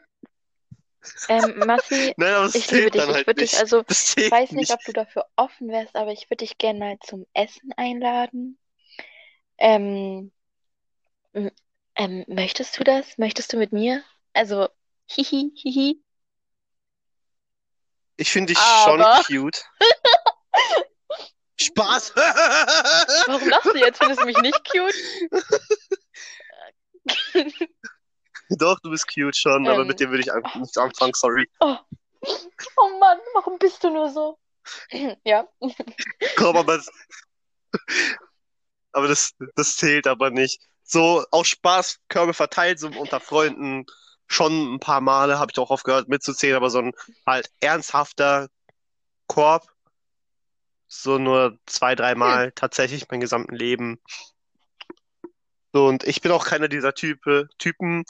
Ähm, Massi, Nein, ich liebe dich. Ich halt würde dich, also, ich weiß nicht, nicht. ob du dafür offen wärst, aber ich würde dich gerne mal zum Essen einladen. Ähm, ähm, möchtest du das? Möchtest du mit mir? Also, hihi, hihi. Ich finde dich schon Aber- cute. Spaß! Warum lachst du jetzt? Findest du mich nicht cute? Doch, du bist cute schon, aber Ähm. mit dir würde ich einfach nicht anfangen, sorry. Oh. Oh Mann, warum bist du nur so? Ja. Komm, aber das, aber das, das zählt aber nicht. So, aus Spaß, Körbe verteilt, so unter Freunden, schon ein paar Male habe ich auch aufgehört mitzuzählen, aber so ein halt ernsthafter Korb, so nur zwei, drei Mal tatsächlich mein gesamten Leben. So, und ich bin auch keiner dieser Type, Typen,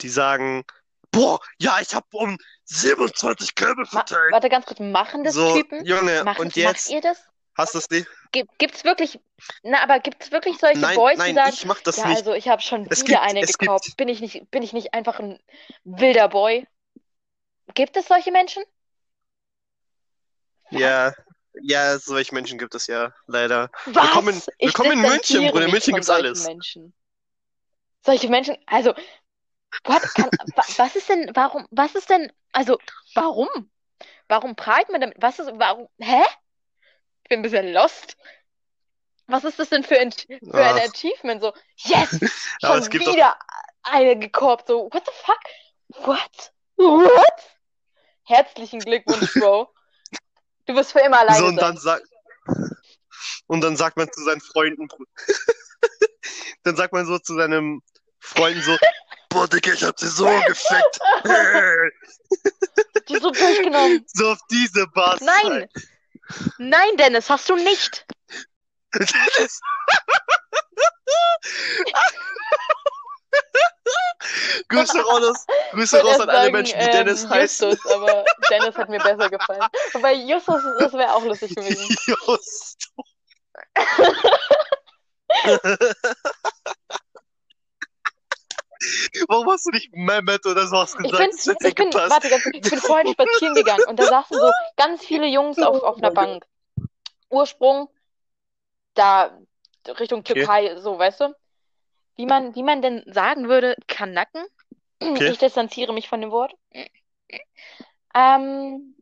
die sagen, boah, ja, ich habe um 27 Körbe verteilt. warte ganz kurz, machen das So, Typen? Junge, Machen, und jetzt macht ihr das? Hast du es nicht? Gibt, gibt's wirklich, na, aber gibt's wirklich solche Nein, Boys, die nein, sagen, ich mach das ja, nicht. also ich habe schon Es wieder gibt- eine es gekauft. gibt- Bin ich nicht, bin ich nicht einfach ein wilder Boy? Gibt es solche Menschen? Ja, ja, solche Menschen gibt es ja, leider. Was? Willkommen- willkommen in München, Bruder. In München gibt's alles. Menschen. Solche Menschen, also, what, kann, wa, was ist denn, warum, was ist denn, also, warum? Warum prahlt man damit? Was ist, warum, hä? Bin ein bisschen lost. Was ist das denn für ein, für ein Ach. Achievement? So, yes, schon gibt doch- wieder eine gekorbt. So, what the fuck? What? What? Herzlichen Glückwunsch, Bro. Du wirst für immer alleine So, und dann sagt, und dann sagt man zu seinen Freunden, dann sagt man so zu seinem Freunden so, boah, Digga, ich hab sie so gefickt. Die so durchgenommen. so auf diese Basis. Nein! Nein, Dennis, hast du nicht. Dennis. Grüße raus, Grüße raus an alle Menschen, die ähm, Dennis heißen. Justus, aber Dennis hat mir besser gefallen. Wobei Justus, das wäre auch lustig gewesen. Just. Warum hast du nicht Mehmet oder sowas Ich gesagt? bin, Das hätte ich bin, warte, ich bin vorhin spazieren gegangen und da saßen so ganz viele Jungs auf, auf einer Bank. Ursprung da Richtung Okay. Türkei, so, weißt du? Wie man, wie man denn sagen würde, Kanacken? Okay. Ich distanziere mich von dem Wort. Ähm,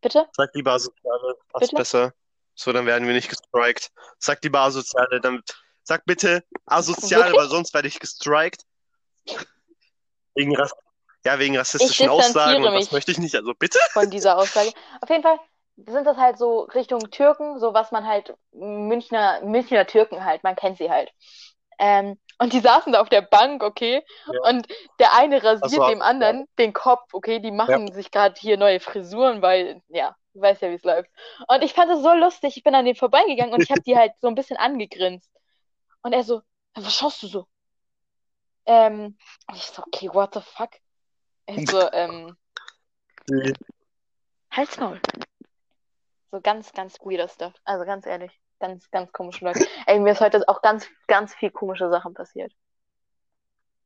bitte? Sag lieber Asoziale, das ist Bitte? besser. So, dann werden wir nicht gestrikt. Sag lieber Asoziale, dann sag bitte Wirklich? weil sonst werde ich gestrikt. Wegen Rass Ja, wegen rassistischen Aussagen und das möchte ich nicht. Also bitte? von dieser Aussage. Auf jeden Fall sind das halt so Richtung Türken, so was man halt Münchner, Münchner Türken halt, man kennt sie halt. Ähm, und die saßen da auf der Bank, okay, Ja. und der eine rasiert war- dem anderen den Kopf, okay, die machen sich gerade hier neue Frisuren, weil, ja, du weißt ja, wie es läuft. Und ich fand es so lustig, ich bin an denen vorbeigegangen und ich habe die halt so ein bisschen angegrinst. Und er so, was schaust du so? Ähm, und ich so, okay, what the fuck? Ich so, ähm, Halt's Maul. So ganz, ganz weirder Stuff. Also ganz ehrlich, ganz, ganz komische Leute. Ey, mir ist heute auch ganz, ganz viel komische Sachen passiert.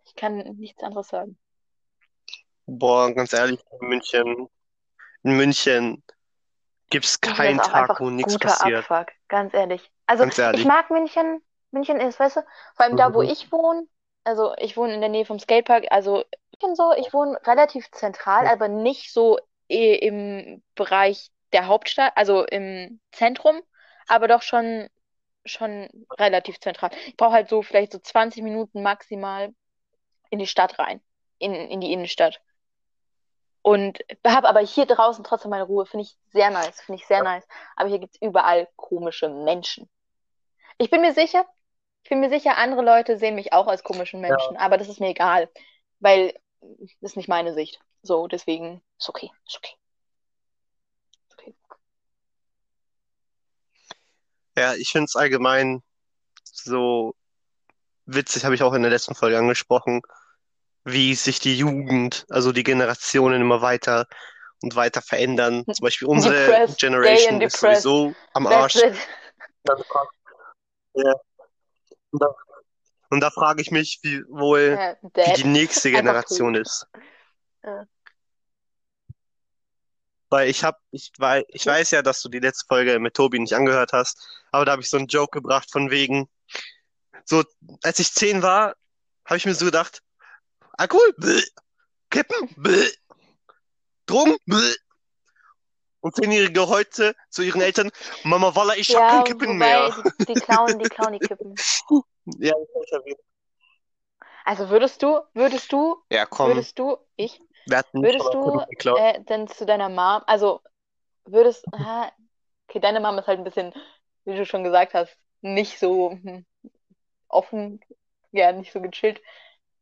Ich kann nichts anderes sagen. Boah, ganz ehrlich, in München, in München gibt's keinen Tag, wo nichts guter passiert. Abfuck, ganz ehrlich. Also Ganz ehrlich. ich mag München. München ist, weißt du, vor allem da, wo Mhm. ich wohne. Also ich wohne in der Nähe vom Skatepark. Also München so, ich wohne relativ zentral, aber nicht so eh im Bereich der Hauptstadt, also im Zentrum, aber doch schon schon relativ zentral. Ich brauche halt so vielleicht so 20 Minuten maximal in die Stadt rein, in, in die Innenstadt. Und habe aber hier draußen trotzdem meine Ruhe. Finde ich sehr nice, finde ich sehr nice. Aber hier gibt's überall komische Menschen. Ich bin mir sicher, ich bin mir sicher, andere Leute sehen mich auch als komischen Menschen, aber das ist mir egal, weil das ist nicht meine Sicht. So, deswegen ist okay, ist okay. Ist okay. Ja, ich finde es allgemein so witzig, habe ich auch in der letzten Folge angesprochen, wie sich die Jugend, also die Generationen immer weiter und weiter verändern. Zum Beispiel unsere Depressed, Generation ist depressed. sowieso am Arsch. Ja. Und da, und da frage ich mich, wie wohl Ja, wie die nächste Generation ist. Ja. Weil ich hab, ich weiß, ich weiß ja, dass du die letzte Folge mit Tobi nicht angehört hast, aber da habe ich so einen Joke gebracht von wegen, so, als ich zehn war, habe ich mir so gedacht, Alkohol, bäh, Kippen, bäh, Drogen, bäh. Und Zehnjährige heute zu ihren Eltern, Mama, Walla, ich hab Ja, kein Kippen mehr. die, die klauen, die klauen die Kippen. Ja, Also würdest du, würdest du, ja, komm, würdest du, ich, würdest du äh, denn zu deiner Mom, also würdest, aha, okay, deine Mom ist halt ein bisschen, wie du schon gesagt hast, nicht so hm, offen, ja, nicht so gechillt.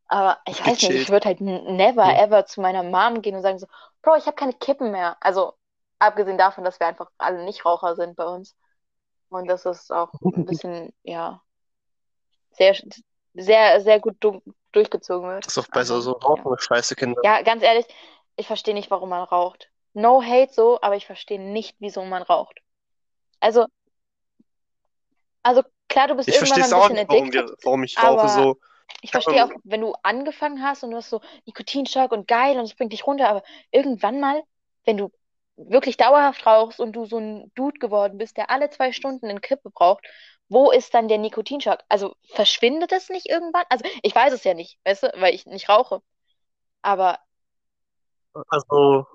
Aber ich weiß nicht, ich Gechillt. würde halt never Hm. ever zu meiner Mom gehen und sagen so, Bro, ich habe keine Kippen mehr. Also abgesehen davon, dass wir einfach alle Nichtraucher sind bei uns. Und das ist auch ein bisschen, ja, sehr, sehr, sehr gut du durchgezogen wird. Ist doch besser Aber, so, ja. rauchen wir scheiße Kinder. Ja, ganz ehrlich, ich verstehe nicht, warum man raucht. No hate so, aber ich verstehe nicht, wieso man raucht. Also, also klar, du bist Ich irgendwann verstehe es mal ein auch bisschen nicht, warum, wir, addicted, warum ich rauche aber so. ich verstehe auch, wenn du angefangen hast und du hast so Nikotinschock und geil und es bringt dich runter, aber irgendwann mal, wenn du wirklich dauerhaft rauchst und du so ein Dude geworden bist, der alle zwei Stunden eine Kippe braucht, wo ist dann der Nikotinschock? Also verschwindet das nicht irgendwann? Also ich weiß es ja nicht, weißt du, weil ich nicht rauche. Aber Also,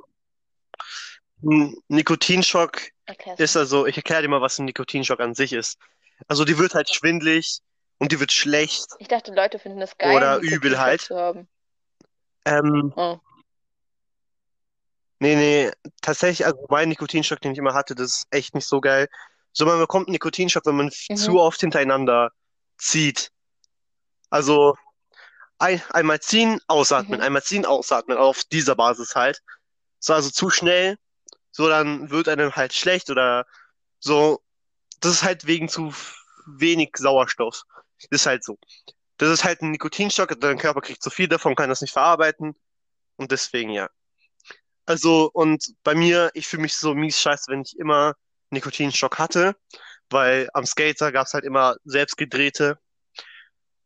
ein Nikotinschock erklär's ist also, ich erkläre dir mal, was ein Nikotinschock an sich ist. Also, die wird halt schwindelig und die wird schlecht. Ich dachte, Leute finden es geil, Oder übel halt. zu haben. Ähm, Oh. Nee, nee, tatsächlich, also mein Nikotinschock, den ich immer hatte, das ist echt nicht so geil. So, man bekommt einen Nikotinschock, wenn man Mhm. zu oft hintereinander zieht. Also, ein, einmal ziehen, ausatmen, Mhm. einmal ziehen, ausatmen, auf dieser Basis halt. So, also zu schnell, so dann wird einem halt schlecht oder so. Das ist halt wegen zu f- wenig Sauerstoff. Das ist halt so. Das ist halt ein Nikotinschock, dein Körper kriegt zu viel davon, kann das nicht verarbeiten und deswegen ja. Also, und bei mir, ich fühle mich so mies scheiße, wenn ich immer Nikotinschock hatte, weil am Skater gab es halt immer selbst gedrehte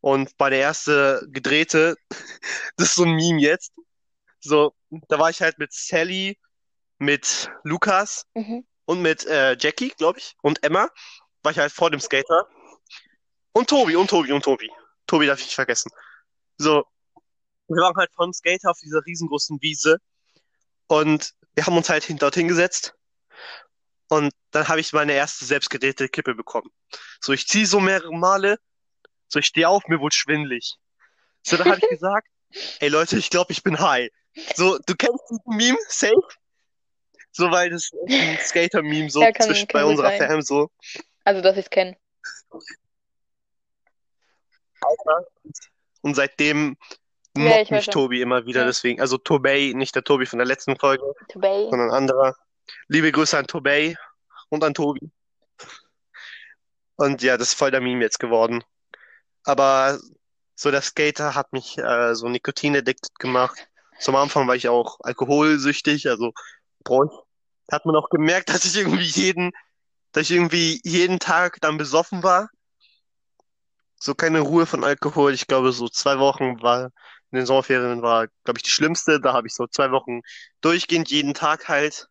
und bei der erste gedrehte, das ist so ein Meme jetzt, so, da war ich halt mit Sally, mit Lukas Mhm. und mit äh, Jackie, glaube ich, und Emma, war ich halt vor dem Skater und Tobi, und Tobi, und Tobi. Tobi darf ich nicht vergessen. So, wir waren halt vom Skater auf dieser riesengroßen Wiese und wir haben uns halt hin- dorthin gesetzt und dann habe ich meine erste selbstgedrehte Kippe bekommen. So, ich ziehe so mehrere Male, so ich stehe auf, mir wurde schwindelig. So, dann habe ich gesagt, Ey Leute, ich glaube, ich bin high. So, du kennst diesen Meme, safe? So, weil das ist ein Skater-Meme so Ja, kann- zwischen kann bei unserer sein. Fam so. Also, dass ich es kenne. Und seitdem Ja, ich mich. Tobi immer wieder, Ja. deswegen. Also Tobey, nicht der Tobi von der letzten Folge, Tobey. sondern ein anderer. Liebe Grüße an Tobey und an Tobi. Und ja, das ist voll der Meme jetzt geworden. Aber so der Skater hat mich äh, so Nikotin-addicted gemacht. Zum Anfang war ich auch alkoholsüchtig, also bräuch- hat man auch gemerkt, dass ich irgendwie jeden, dass ich irgendwie jeden Tag dann besoffen war. So keine Ruhe von Alkohol. Ich glaube, so zwei Wochen war in den Sommerferien war, glaube ich, die schlimmste. Da habe ich so zwei Wochen durchgehend jeden Tag halt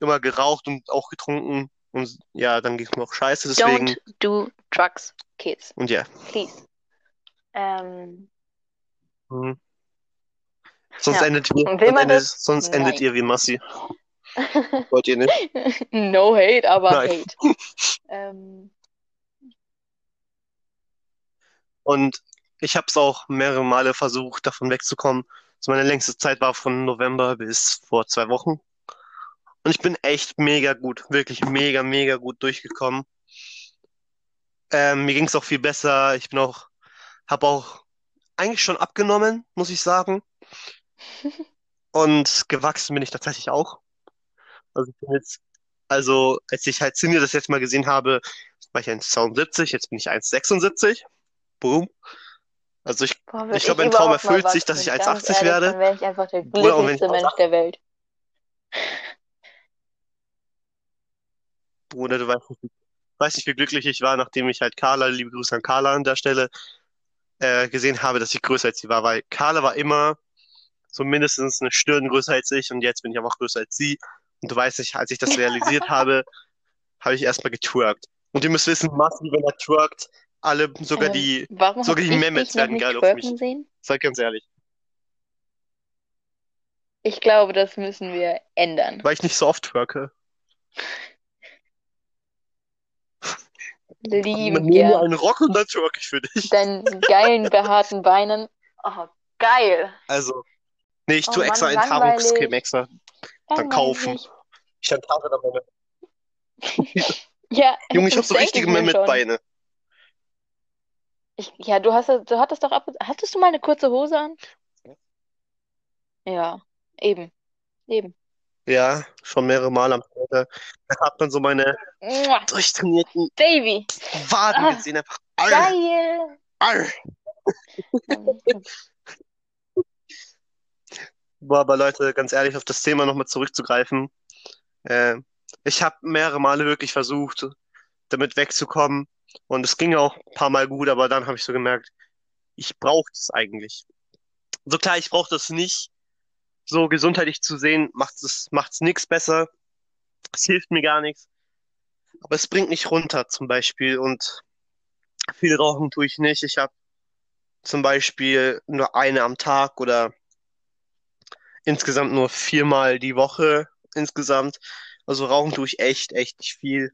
immer geraucht und auch getrunken. Und ja, dann ging es mir auch scheiße, deswegen. Don't do drugs, kids. Und ja. Please. Ähm, Mhm. Sonst Ja. endet ihr, sonst endet, sonst endet ihr wie Massi. Wollt ihr nicht? no hate, aber Nein. hate. Ähm, Und ich habe es auch mehrere Male versucht, davon wegzukommen. So meine längste Zeit war von November bis vor zwei Wochen. Und ich bin echt mega gut, wirklich mega, mega gut durchgekommen. Ähm, mir ging es auch viel besser. Ich bin auch, habe auch eigentlich schon abgenommen, muss ich sagen. Und gewachsen bin ich tatsächlich auch. Also ich bin jetzt, also als ich halt Cindy das jetzt mal gesehen habe, war ich 1,72, jetzt bin ich 1,76. Boom. Also ich, boah, Ich glaube, mein Traum erfüllt sich, dass ich Ganz 1,80 ehrlich, werde. Dann wäre ich einfach der glücklichste Mensch der Welt. Bruder, du weißt nicht, weißt nicht, wie glücklich ich war, nachdem ich halt Carla, liebe Grüße an Carla an der Stelle, äh, gesehen habe, dass ich größer als sie war, weil Carla war immer so mindestens eine Stirn größer als ich und jetzt bin ich einfach größer als sie. Und du weißt nicht, als ich das realisiert habe, habe ich erstmal getwerkt. Und ihr müsst wissen, Massi, wenn er twerkt, alle, sogar Ähm, die, sogar die Mehmets werden geil auf mich. sehen? Sag ganz ehrlich. Ich glaube, das müssen wir ändern. Weil ich nicht so oft twerke. Lieben Nimm mir gern. einen Rock und dann twerk ich für dich. Deinen geilen, behaarten Beinen. Oh, geil. Also, nee, ich Oh tue extra langweilig. Enthaarungscreme extra dann kaufen. Ich enthaare dann meine. Ja, Junge, ich habe so richtige. Mehmet-Beine. Ich, ja, du hast, du hattest doch ab, hattest du mal eine kurze Hose an? Ja, eben, eben. Ja, schon mehrere Mal am Tag. Da hat man so meine Mua, durchtrainierten Baby, Waden Ah, gesehen. Einfach. Arr, geil. arr. Boah, aber Leute, ganz ehrlich, auf das Thema nochmal zurückzugreifen. Äh, ich habe mehrere Male wirklich versucht, damit wegzukommen. Und es ging auch ein paar Mal gut, aber dann habe ich so gemerkt, ich brauche das eigentlich. So klar, ich brauche das nicht. So gesundheitlich zu sehen, macht es macht's nichts besser. Es hilft mir gar nichts. Aber es bringt mich runter, zum Beispiel. Und viel rauchen tue ich nicht. Ich habe zum Beispiel nur eine am Tag oder insgesamt nur viermal die Woche insgesamt. Also rauchen tue ich echt, echt nicht viel.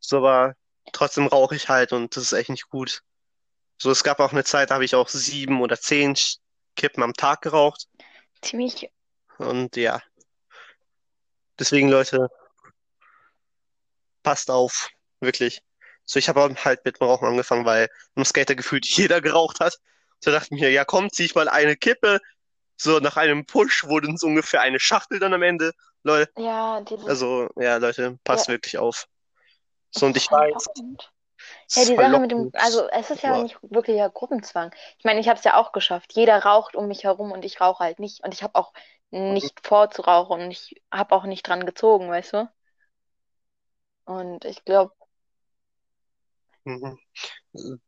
So, aber trotzdem rauche ich halt und das ist echt nicht gut. So, es gab auch eine Zeit, da habe ich auch sieben oder zehn Kippen am Tag geraucht. Ziemlich, Und ja, deswegen, Leute, passt auf, wirklich. So, ich habe halt mit dem Rauchen angefangen, weil im Skater gefühlt jeder geraucht hat. So dachte ich mir, ja komm, zieh ich mal eine Kippe. So, nach einem Push wurde es ungefähr eine Schachtel dann am Ende. Leute, ja, dieses, also, ja, Leute, passt Ja. wirklich auf. Es So, und ist ich weiß, Ja, die Sache mit dem, also es ist ja Boah. nicht wirklich ja Gruppenzwang. Ich meine, ich habe es ja auch geschafft. Jeder raucht um mich herum und ich rauche halt nicht. Und ich habe auch nicht vor zu rauchen und ich habe auch nicht dran gezogen, weißt du? Und ich glaube, Mhm.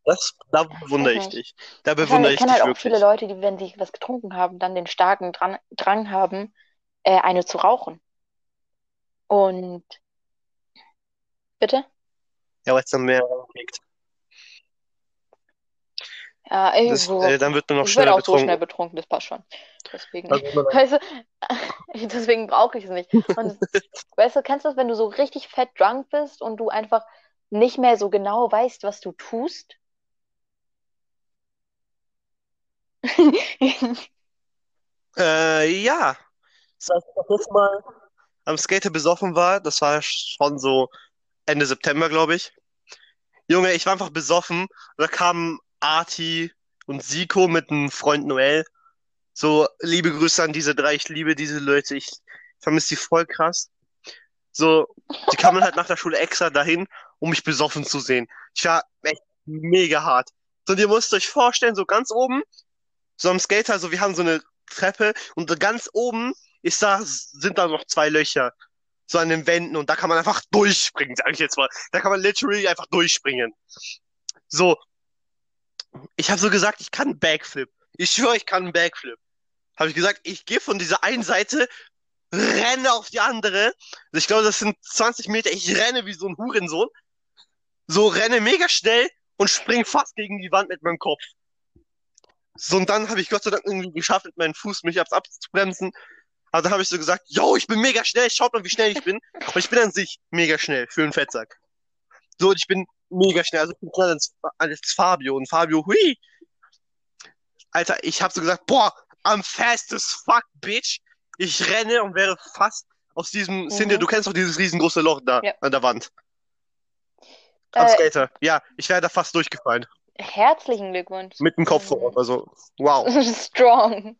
Das, da bewundere ich dich. Da ich bewundere kenne ich kenn dich halt auch viele. Leute, die, wenn sie was getrunken haben, dann den starken Drang, Drang haben, äh, eine zu rauchen. Und bitte? Ja, weil es dann mehr kriegt. Ja, ey, Das, äh, dann wird man noch Ich schneller auch so schnell betrunken. das passt schon. Deswegen. Also, Weißt du, deswegen brauche ich es nicht. Und weißt du, kennst du das, wenn du so richtig fett drunk bist und du einfach nicht mehr so genau weißt, was du tust? Äh, ja. Das heißt, das letzte Mal am Skater besoffen war, das war schon so Ende September, glaube ich. Junge, ich war einfach besoffen. Da kamen Arti und Siko mit einem Freund Noel. So, liebe Grüße an diese drei. Ich liebe diese Leute. Ich vermisse die voll krass. So, die kamen halt nach der Schule extra dahin, um mich besoffen zu sehen. Ich war echt mega hart. So, und ihr müsst euch vorstellen, so ganz oben, so am Skater, so wir haben so eine Treppe und ganz oben ist da, sind da noch zwei Löcher. So an den Wänden und da kann man einfach durchspringen, sag ich jetzt mal. Da kann man literally einfach durchspringen. So. Ich habe so gesagt, ich kann einen Backflip. Ich schwöre, ich kann einen Backflip. Habe ich gesagt, ich gehe von dieser einen Seite, renne auf die andere. Ich glaube, das sind 20 Meter. Ich renne wie so ein Hurensohn. So renne mega schnell und spring fast gegen die Wand mit meinem Kopf. So, und dann habe ich Gott sei Dank irgendwie geschafft, mit meinem Fuß mich abzubremsen. Also dann habe ich so gesagt, yo, ich bin mega schnell, schaut mal, wie schnell ich bin. Aber ich bin an sich mega schnell für einen Fettsack. So, und ich bin mega schnell. Also ich bin schneller als, als Fabio. Und Fabio, hui. Alter, ich habe so gesagt, boah, I'm fast as fuck, bitch. Ich renne und wäre fast aus diesem, Mhm. Cindy, du kennst doch dieses riesengroße Loch da Ja. an der Wand. Am Äh, Skater. Ja, ich wäre da fast durchgefallen. herzlichen Glückwunsch. Mit dem Kopf Mhm. voraus. Also, wow. Strong.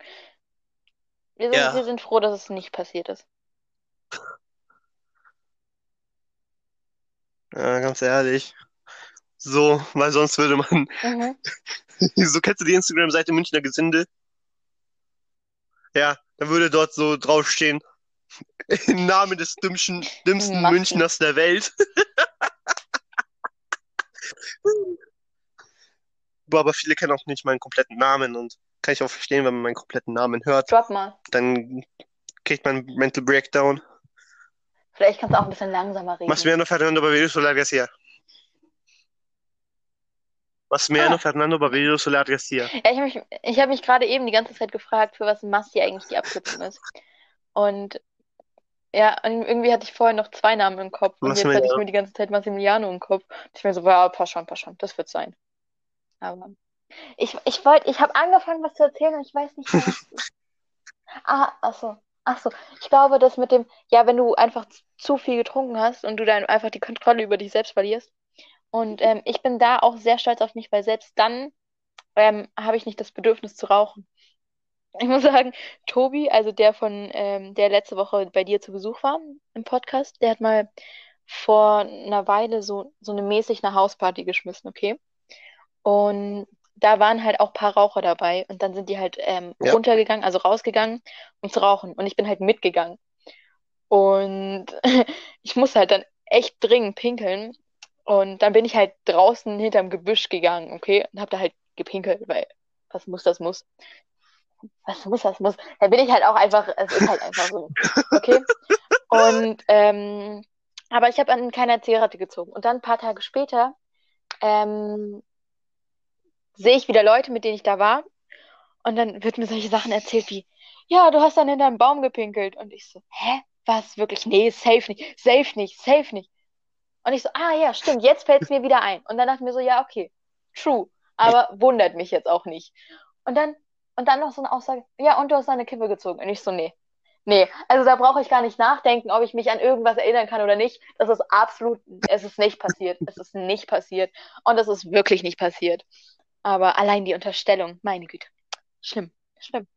Wir sind, Ja. wir sind froh, dass es nicht passiert ist. Ja, ganz ehrlich. So, weil sonst würde man. Mhm. So kennst du die Instagram-Seite Münchner Gesinde? Ja, da würde dort so draufstehen, im Namen des dümmsten, dümmsten. Münchners der Welt. Aber viele kennen auch nicht meinen kompletten Namen und kann ich auch verstehen, wenn man meinen kompletten Namen hört, Drop mal. dann kriegt man einen Mental Breakdown. Vielleicht kannst du auch ein bisschen langsamer reden. Massimiliano Fernando Barreiro Solar Garcia. Massimiliano Ah. Fernando Barreiro Solar Garcia. Ja, ich habe mich, ich hab mich gerade eben die ganze Zeit gefragt, für was Masti eigentlich die Abkürzung ist. Und ja, und irgendwie hatte ich vorher noch zwei Namen im Kopf. Und jetzt hatte ich nur die ganze Zeit Massimiliano im Kopf. Und ich mir so, ja, passt schon, passt schon, das wird sein. Aber ich, ich wollte, ich habe angefangen, was zu erzählen und ich weiß nicht mehr. Ah, ach so, ach so. Ich glaube, das mit dem, ja, wenn du einfach zu viel getrunken hast und du dann einfach die Kontrolle über dich selbst verlierst. Und ähm, ich bin da auch sehr stolz auf mich, weil selbst dann ähm, habe ich nicht das Bedürfnis zu rauchen. Ich muss sagen, Tobi, also der von, ähm, der letzte Woche bei dir zu Besuch war im Podcast, der hat mal vor einer Weile so, so eine mäßig eine Hausparty geschmissen, okay? Und da waren halt auch ein paar Raucher dabei und dann sind die halt ähm, Ja. runtergegangen, also rausgegangen, um zu rauchen. Und ich bin halt mitgegangen. Und ich musste halt dann echt dringend pinkeln. Und dann bin ich halt draußen hinterm Gebüsch gegangen, okay? Und hab da halt gepinkelt, weil was muss, das muss. Was muss, das muss. Da bin ich halt auch einfach, es ist halt einfach so, okay? Und, ähm, aber ich habe an keiner Zigarette gezogen. Und dann ein paar Tage später, ähm, sehe ich wieder Leute, mit denen ich da war. Und dann wird mir solche Sachen erzählt wie, ja, du hast dann hinter einem Baum gepinkelt. Und ich so, hä? Was? Wirklich? Nee, safe nicht. Safe nicht. Safe nicht. Und ich so, ah ja, stimmt, jetzt fällt es mir wieder ein. Und dann dachte ich mir so, ja, okay, true. Aber wundert mich jetzt auch nicht. Und dann, und dann noch so eine Aussage, ja, und du hast deine Kippe gezogen. Und ich so, nee. Nee, also da brauche ich gar nicht nachdenken, ob ich mich an irgendwas erinnern kann oder nicht. Das ist absolut, es ist nicht passiert. Es ist nicht passiert. Und es ist wirklich nicht passiert. Aber allein die Unterstellung, meine Güte. Schlimm, schlimm.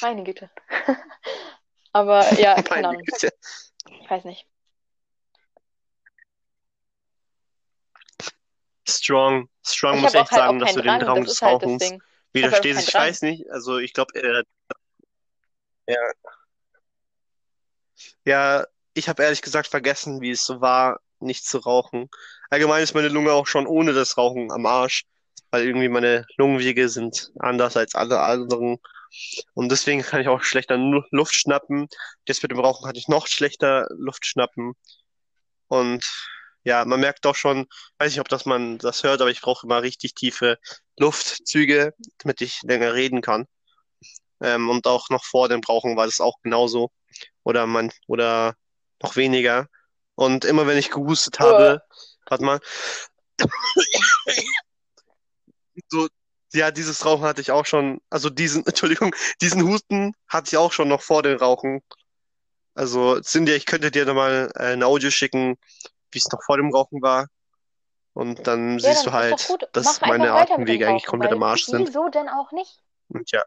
Meine Güte. Aber ja, keine Ahnung. Güte. Ich weiß nicht. Strong. Strong Ich muss echt auch halt sagen, dass du den Drang, das des halt Rauchens. Ich halt widerstehst. Ich Drang. weiß nicht, also ich glaube, äh, ja, ja, ich habe ehrlich gesagt vergessen, wie es so war, nicht zu rauchen. Allgemein ist meine Lunge auch schon ohne das Rauchen am Arsch, weil irgendwie meine Lungenwege sind anders als alle anderen. Und deswegen kann ich auch schlechter Luft schnappen. Jetzt mit dem Rauchen kann ich noch schlechter Luft schnappen. Und ja, man merkt doch schon, weiß nicht, ob das man das hört, aber ich brauche immer richtig tiefe Luftzüge, damit ich länger reden kann. Ähm, und auch noch vor dem Rauchen war das auch genauso. Oder man, oder noch weniger. Und immer wenn ich gehustet habe, warte mal, so Ja, dieses Rauchen hatte ich auch schon, also diesen, Entschuldigung, diesen Husten hatte ich auch schon noch vor dem Rauchen. Also, Cindy, ich könnte dir nochmal äh, ein Audio schicken, wie es noch vor dem Rauchen war. Und dann Ja, siehst dann du halt, dass Mach meine Atemwege eigentlich komplett am Arsch sind. wieso denn auch nicht? Und ja,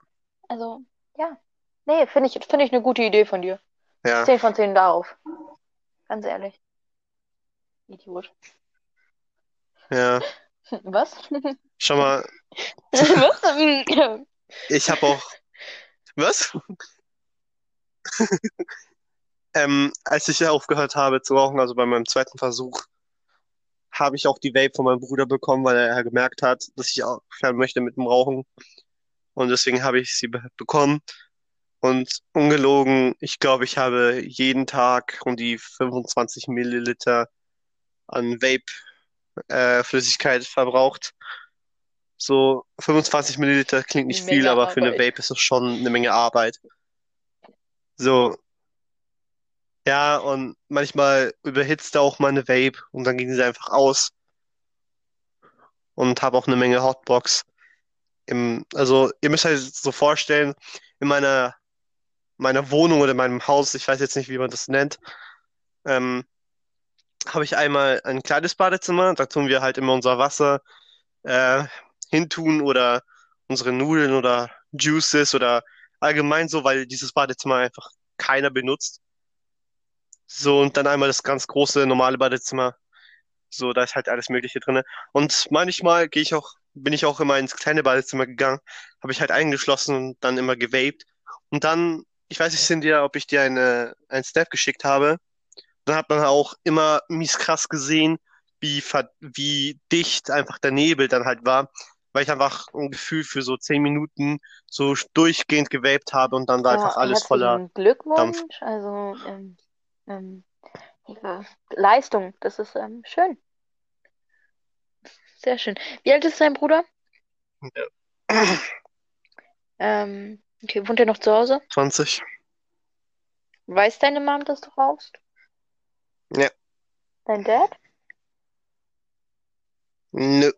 Also, ja. Nee, finde ich, finde ich eine gute Idee von dir. ja, 10 von 10 darauf. Ganz ehrlich. Idiot. ja. Was? Schau mal, Was? ich habe auch, was? Ähm, als ich aufgehört habe zu rauchen, also bei meinem zweiten Versuch, habe ich auch die Vape von meinem Bruder bekommen, weil er gemerkt hat, dass ich aufhören möchte mit dem Rauchen. Und deswegen habe ich sie be bekommen. Und ungelogen, ich glaube, ich habe jeden Tag um die 25 Milliliter an Vape-Flüssigkeit verbraucht. So 25 Milliliter klingt nicht viel, aber für eine Arbeit. Vape ist es schon eine Menge Arbeit. So, ja, und manchmal überhitzt auch meine Vape und dann ging sie einfach aus und habe auch eine Menge Hotbox im, also ihr müsst euch so vorstellen, in meiner, meiner Wohnung oder meinem Haus, ich weiß jetzt nicht, wie man das nennt, ähm, habe ich einmal ein kleines Badezimmer, da tun wir halt immer unser Wasser äh, hintun oder unsere Nudeln oder Juices oder allgemein so, weil dieses Badezimmer einfach keiner benutzt. So, und dann einmal das ganz große, normale Badezimmer. So, da ist halt alles Mögliche drinne. Und manchmal gehe ich auch, bin ich auch immer ins kleine Badezimmer gegangen, habe ich halt eingeschlossen und dann immer gewaped. Und dann, ich weiß nicht, Cynthia, ob ich dir eine, ein Snap geschickt habe. Dann hat man auch immer mies krass gesehen, wie, wie dicht einfach der Nebel dann halt war, weil ich einfach ein Gefühl für so zehn Minuten so durchgehend gewaped habe und dann war einfach Ja, alles voller herzlichen Dampf. Glückwunsch. Also, ähm, ähm, Leistung, das ist ähm, schön. Sehr schön. Wie alt ist dein Bruder? Ähm, okay, wohnt er noch zu Hause? 20. Weiß deine Mom, dass du rauchst? Ja. Dein Dad? Nö.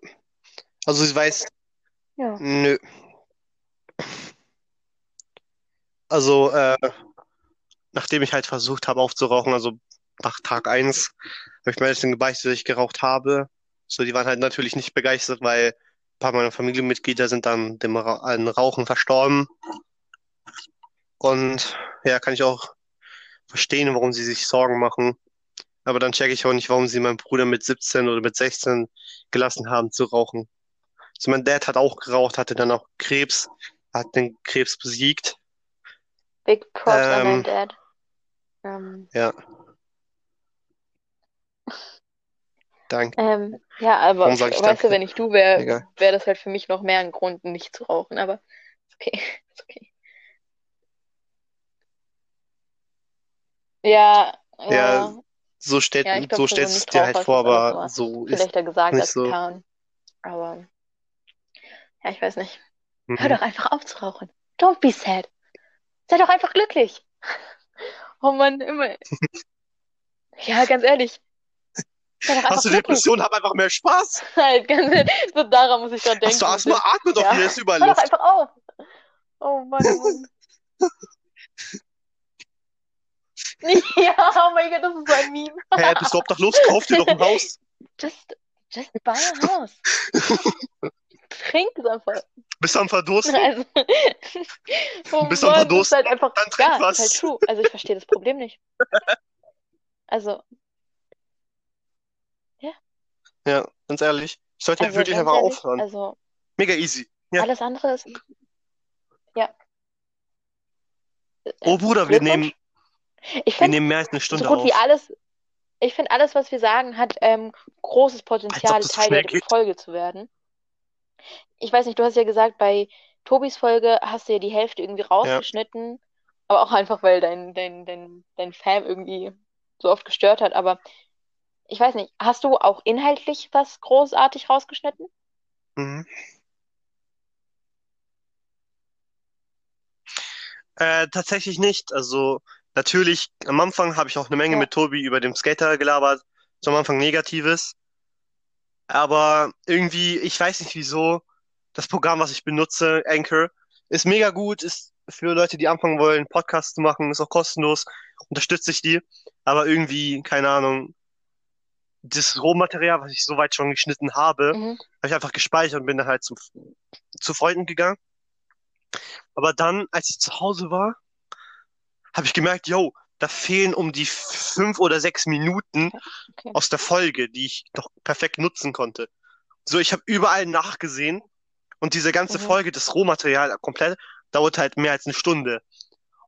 Also ich weiß, Ja. nö. Also, äh, nachdem ich halt versucht habe aufzurauchen, also nach Tag eins, habe ich mir Eltern gebeichtet, dass ich geraucht habe. So, die waren halt natürlich nicht begeistert, weil ein paar meiner Familienmitglieder sind dann dem Ra an Rauchen verstorben. Und ja, kann ich auch verstehen, warum sie sich Sorgen machen. Aber dann checke ich auch nicht, warum sie meinen Bruder mit 17 oder mit 16 gelassen haben zu rauchen. Also mein Dad hat auch geraucht, hatte dann auch Krebs, hat den Krebs besiegt. Big Props Ähm, Dad. Ähm, ja, danke. ähm, ja, aber Warum ich weißt du, danke? wenn ich du wäre, wäre das halt für mich noch mehr ein Grund, nicht zu rauchen. Aber ist okay, ist okay. Ja, Ja, ja, so steht, ja, so stellst du es dir halt vor, aber so ist leichter gesagt nicht als so. getan. Aber ja, ich weiß nicht. Hör Mhm. doch einfach auf zu rauchen. Don't be sad. Sei doch einfach glücklich. Oh Mann, immer. Ja, ganz ehrlich. Hast du. Depressionen, hab einfach mehr Spaß. Halt, ganz ehrlich. So daran muss ich dann Hast du denken. Asthma, atme doch, Ja. hier ist überall Hör doch einfach auf. Oh Mann, oh Mann. Ja, oh mein Gott, das ist so ein Meme. Hä, bist du obdachlos? Kauf dir doch ein Haus. Just, just buy a house. Trink es einfach. Bist du am Verdursten? Also, oh Bist du am Verdursten? halt einfach, Dann trink ja, was. ist halt true. Also ich verstehe das Problem nicht. Also, Ja, ganz ehrlich. Ich sollte also wirklich ganz einfach ehrlich, aufhören. also Mega easy. Ja. alles andere ist, ja. Oh Bruder, wir nehmen. Ich wir nehmen mehr als eine so Stunde gut wie auf. alles, ich finde alles, was wir sagen, hat ähm, großes Potenzial, so Teil der. Folge zu werden. Ich weiß nicht, du hast ja gesagt, bei Tobis Folge hast du ja die Hälfte irgendwie rausgeschnitten, aber auch einfach, weil dein, dein, dein, dein Fam irgendwie so oft gestört hat. Aber ich weiß nicht, hast du auch inhaltlich was großartig rausgeschnitten? Mhm. Äh, tatsächlich nicht. Also natürlich, am Anfang habe ich auch eine Menge Ja. mit Tobi über den Skater gelabert. So am Anfang Negatives. Aber irgendwie, ich weiß nicht wieso, das Programm, was ich benutze, Anchor, ist mega gut, ist für Leute, die anfangen wollen, Podcasts zu machen, ist auch kostenlos, unterstütze ich die. Aber irgendwie, keine Ahnung, das Rohmaterial, was ich soweit schon geschnitten habe, Mhm. habe ich einfach gespeichert und bin dann halt zum, zu Freunden gegangen. Aber dann, als ich zu Hause war, habe ich gemerkt, yo, da fehlen um die fünf oder sechs Minuten Okay. aus der Folge, die ich doch perfekt nutzen konnte. So, ich habe überall nachgesehen und diese ganze Mhm. Folge, das Rohmaterial komplett, dauert halt mehr als eine Stunde.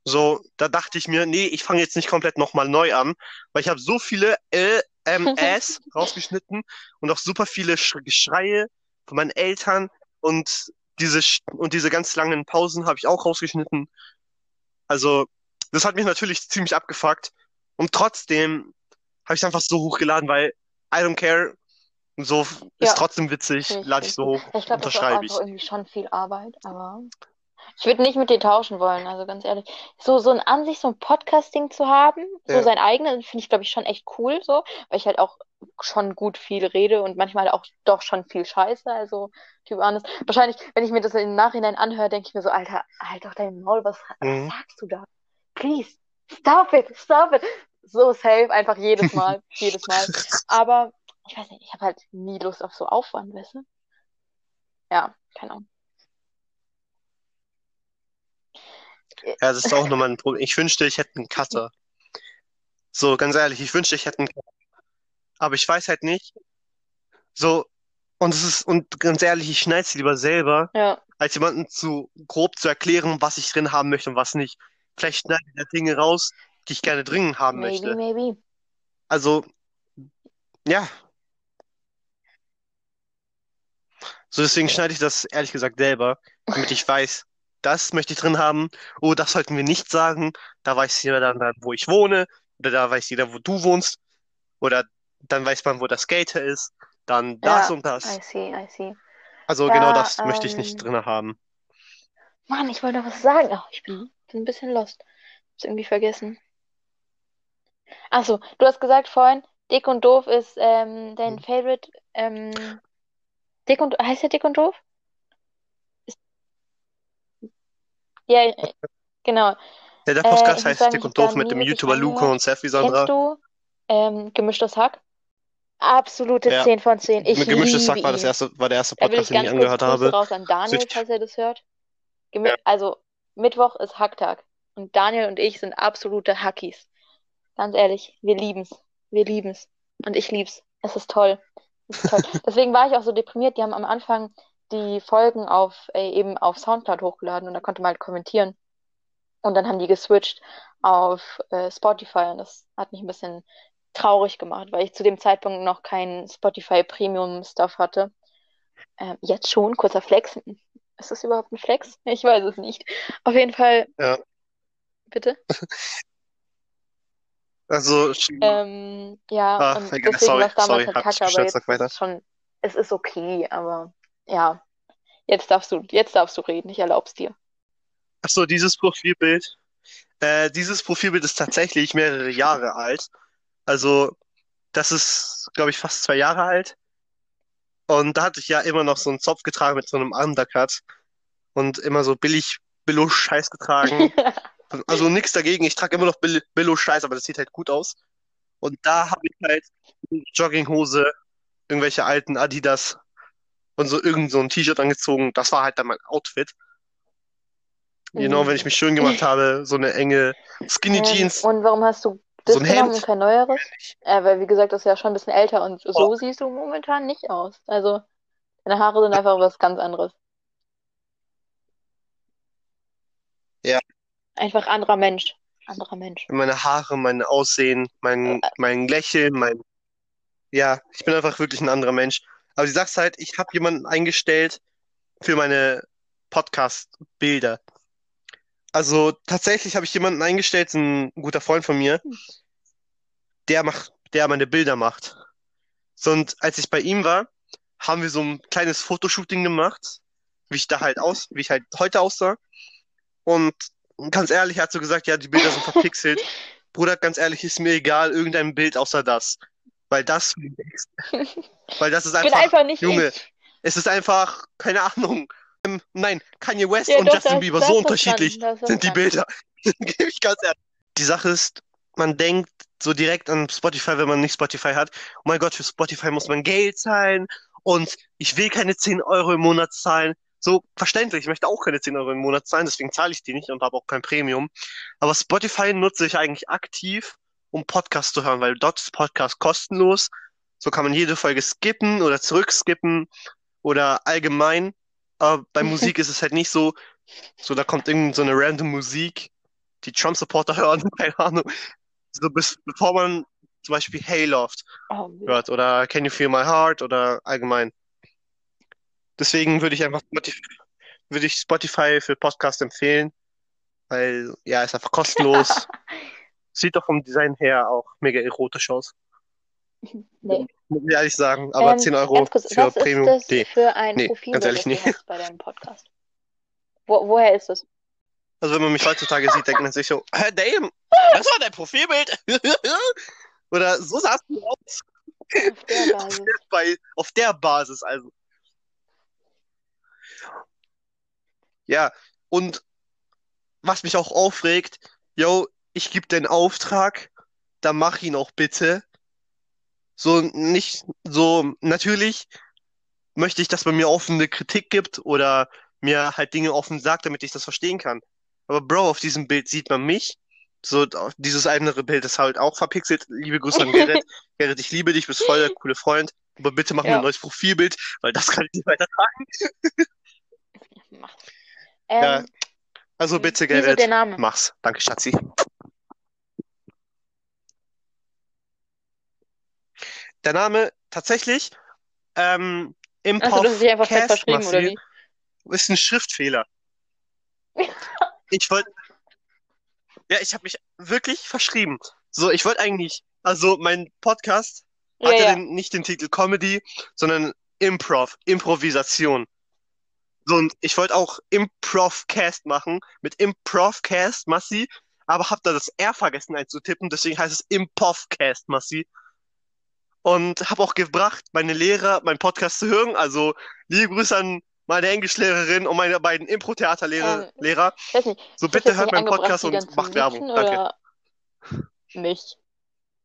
So, da dachte ich mir, nee, ich fange jetzt nicht komplett nochmal neu an, weil ich habe so viele LMS rausgeschnitten und auch super viele Sch Geschreie von meinen Eltern und diese und diese ganz langen Pausen habe ich auch rausgeschnitten. Also, das hat mich natürlich ziemlich abgefuckt und trotzdem habe ich es einfach so hochgeladen, weil I don't care. So ist Ja. trotzdem witzig, ich lade ich so hoch, Ich glaube, das ist ich. einfach irgendwie schon viel Arbeit, aber ich würde nicht mit dir tauschen wollen, also ganz ehrlich. So, so ein an sich so ein Podcasting zu haben, so Ja. sein eigenes, finde ich, glaube ich, schon echt cool, so, weil ich halt auch schon gut viel rede und manchmal auch doch schon viel Scheiße, also, be honest. Wahrscheinlich, wenn ich mir das im Nachhinein anhöre, denke ich mir so, Alter, halt doch dein Maul, was, was Mhm. sagst du da? Please, stop it, stop it. So safe, einfach jedes Mal, jedes Mal. Aber ich weiß nicht, ich habe halt nie Lust auf so Aufwand, weißt du? Ja, keine Ahnung. Ja, das ist auch nochmal ein Problem. Ich wünschte, ich hätte einen Cutter. So, ganz ehrlich, ich wünschte, ich hätte einen Cutter. Aber ich weiß halt nicht. So, und es ist, und ganz ehrlich, ich schneide es lieber selber, Ja, als jemanden zu grob zu erklären, was ich drin haben möchte und was nicht. Vielleicht schneide ich da Dinge raus, die ich gerne drin haben maybe, möchte. maybe. Also, ja. So, deswegen schneide ich das ehrlich gesagt selber, damit ich weiß, das möchte ich drin haben. Oh, das sollten wir nicht sagen. Da weiß jeder dann, wo ich wohne. Oder da weiß jeder, wo du wohnst. Oder dann weiß man, wo das Skater ist. Dann das Ja, und das. I see, I see. Also Ja, genau das möchte ich nicht ähm, drin haben. Mann, ich wollte noch was sagen. Oh, ich bin, bin ein bisschen lost. Hab's irgendwie vergessen. Ach so, du hast gesagt vorhin, Dick und Doof ist ähm, dein Mhm. Favorite. Ähm, Dick und heißt der Dick und Doof? Ist, ja, äh, genau. Ja, der Äh, Podcast ich muss heißt Dick ich und Doof mit dem YouTuber Luca und Seth wie Kennst Sandra. du ähm, Gemischtes Hack? Absolute Ja. 10 von 10. Ich Gemischtes Hack war das erste, war der erste ich Podcast, den ich angehört habe. raus an Daniel, falls er das hört. Gemi Also, Mittwoch ist Hacktag. Und Daniel und ich sind absolute Hackies. Ganz ehrlich, wir lieben's. Wir lieben's. Und ich lieb's. Es ist toll. Es ist toll. Deswegen war ich auch so deprimiert. Die haben am Anfang die Folgen auf, äh, eben auf Soundcloud hochgeladen und da konnte man halt kommentieren. Und dann haben die geswitcht auf äh, Spotify und das hat mich ein bisschen traurig gemacht, weil ich zu dem Zeitpunkt noch keinen Spotify Premium Stuff hatte. Ähm, jetzt schon, kurzer Flex. Ist das überhaupt ein Flex? Ich weiß es nicht. Auf jeden Fall, Ja. bitte. Also, Ähm, ja, Ah, und deswegen sorry, war es damals sorry, halt kacke, aber jetzt ist weiter. es schon, es ist okay, aber ja, jetzt darfst du, jetzt darfst du reden, ich erlaub's dir. Ach so, dieses Profilbild. Äh, dieses Profilbild ist tatsächlich mehrere Jahre alt. Also, das ist, glaube ich, fast zwei Jahre alt. Und da hatte ich ja immer noch so einen Zopf getragen mit so einem Undercut und immer so billig Billo-Scheiß getragen. Also nichts dagegen. Ich trage immer noch Bill- Billo-Scheiß, aber das sieht halt gut aus. Und da habe ich halt Jogginghose, irgendwelche alten Adidas und so irgend so ein T-Shirt angezogen. Das war halt dann mein Outfit. Genau, wenn ich mich schön gemacht habe, so eine enge Skinny Ähm, Jeans. und warum hast du das So ein genommen und kein neueres? Äh, weil, wie gesagt, das ist ja schon ein bisschen älter und so Oh. siehst du momentan nicht aus. Also, deine Haare sind einfach was ganz anderes. Ja. Einfach anderer Mensch. Anderer Mensch. Meine Haare, mein Aussehen, mein, mein Lächeln, mein, ja, ich bin einfach wirklich ein anderer Mensch. Aber Sache ist halt, ich habe jemanden eingestellt für meine Podcast-Bilder. Also tatsächlich habe ich jemanden eingestellt, ein guter Freund von mir, der macht, der meine Bilder macht. So, und als ich bei ihm war, haben wir so ein kleines Fotoshooting gemacht, wie ich da halt aus, wie ich halt heute aussah. Und ganz ehrlich, er hat so gesagt, ja, die Bilder sind verpixelt. Bruder, ganz ehrlich, ist mir egal, irgendein Bild außer das. Weil das, weil das ist einfach, einfach nicht Junge, ich. es ist einfach, keine Ahnung, Ähm, nein, Kanye West Ja, und doch, Justin da, Bieber, da so unterschiedlich dran. Da ist was sind die. Bilder. Gebe ich ganz ehrlich. Die Sache ist, man denkt so direkt an Spotify, wenn man nicht Spotify hat. Oh mein Gott, für Spotify muss man Geld zahlen und ich will keine 10 Euro im Monat zahlen. So verständlich, ich möchte auch keine 10 Euro im Monat zahlen, deswegen zahle ich die nicht und habe auch kein Premium. Aber Spotify nutze ich eigentlich aktiv, um Podcasts zu hören, weil dort ist Podcast kostenlos. So kann man jede Folge skippen oder zurückskippen oder allgemein. Aber bei Musik ist es halt nicht so, so da kommt irgend so eine random Musik, die Trump-Supporter hören, keine Ahnung. So bis, bevor man zum Beispiel Hey Loved Oh, hört oder Can You Feel My Heart oder allgemein. Deswegen würde ich einfach Spotify, würde ich Spotify für Podcast empfehlen, weil ja, ist einfach kostenlos. Sieht doch vom Design her auch mega erotisch aus. nee. Muss ich ehrlich sagen, aber Ähm, 10 Euro kurz, für Premium, ist das nee. für ein Nee, Profilbild, ganz ehrlich, hast bei deinem Podcast? Wo, woher ist das? Also wenn man mich heutzutage sieht, denkt man sich so, hä, damn, das war dein Profilbild. Oder so sahst du aus. Auf der Basis. Auf der Basis also. Ja, und was mich auch aufregt, yo, ich gebe einen Auftrag, dann mach ihn auch bitte. So nicht so, natürlich möchte ich, dass man mir offene Kritik gibt oder mir halt Dinge offen sagt, damit ich das verstehen kann. Aber Bro, auf diesem Bild sieht man mich. So, dieses andere Bild ist halt auch verpixelt. Liebe Grüße an Gerrit. Gerrit, ich liebe dich, bist voll der coole Freund. Aber bitte mach mir Ja. ein neues Profilbild, weil das kann ich nicht weiter tragen. Mach. Ja, Ähm, Also bitte, Gerrit, mach's. Danke, Schatzi. Der Name tatsächlich, ähm, Achso, du hast dich einfach Improv verschrieben, oder wie? ist ein Schriftfehler. Ich wollte, ja, ich habe mich wirklich verschrieben. So, ich wollte eigentlich, also mein Podcast Ja, hat ja ja. den, nicht den Titel Comedy, sondern Improv, Improvisation. So, und ich wollte auch Improvcast machen mit Improvcast Massi, aber hab da das R vergessen einzutippen, deswegen heißt es Impovcast Massi. Und habe auch gebracht, meine Lehrer meinen Podcast zu hören. Also liebe Grüße an meine Englischlehrerin und meine beiden Impro-Theaterlehrer. Ähm, nicht, So bitte hört meinen Podcast und macht Werbung. Danke. oder nicht?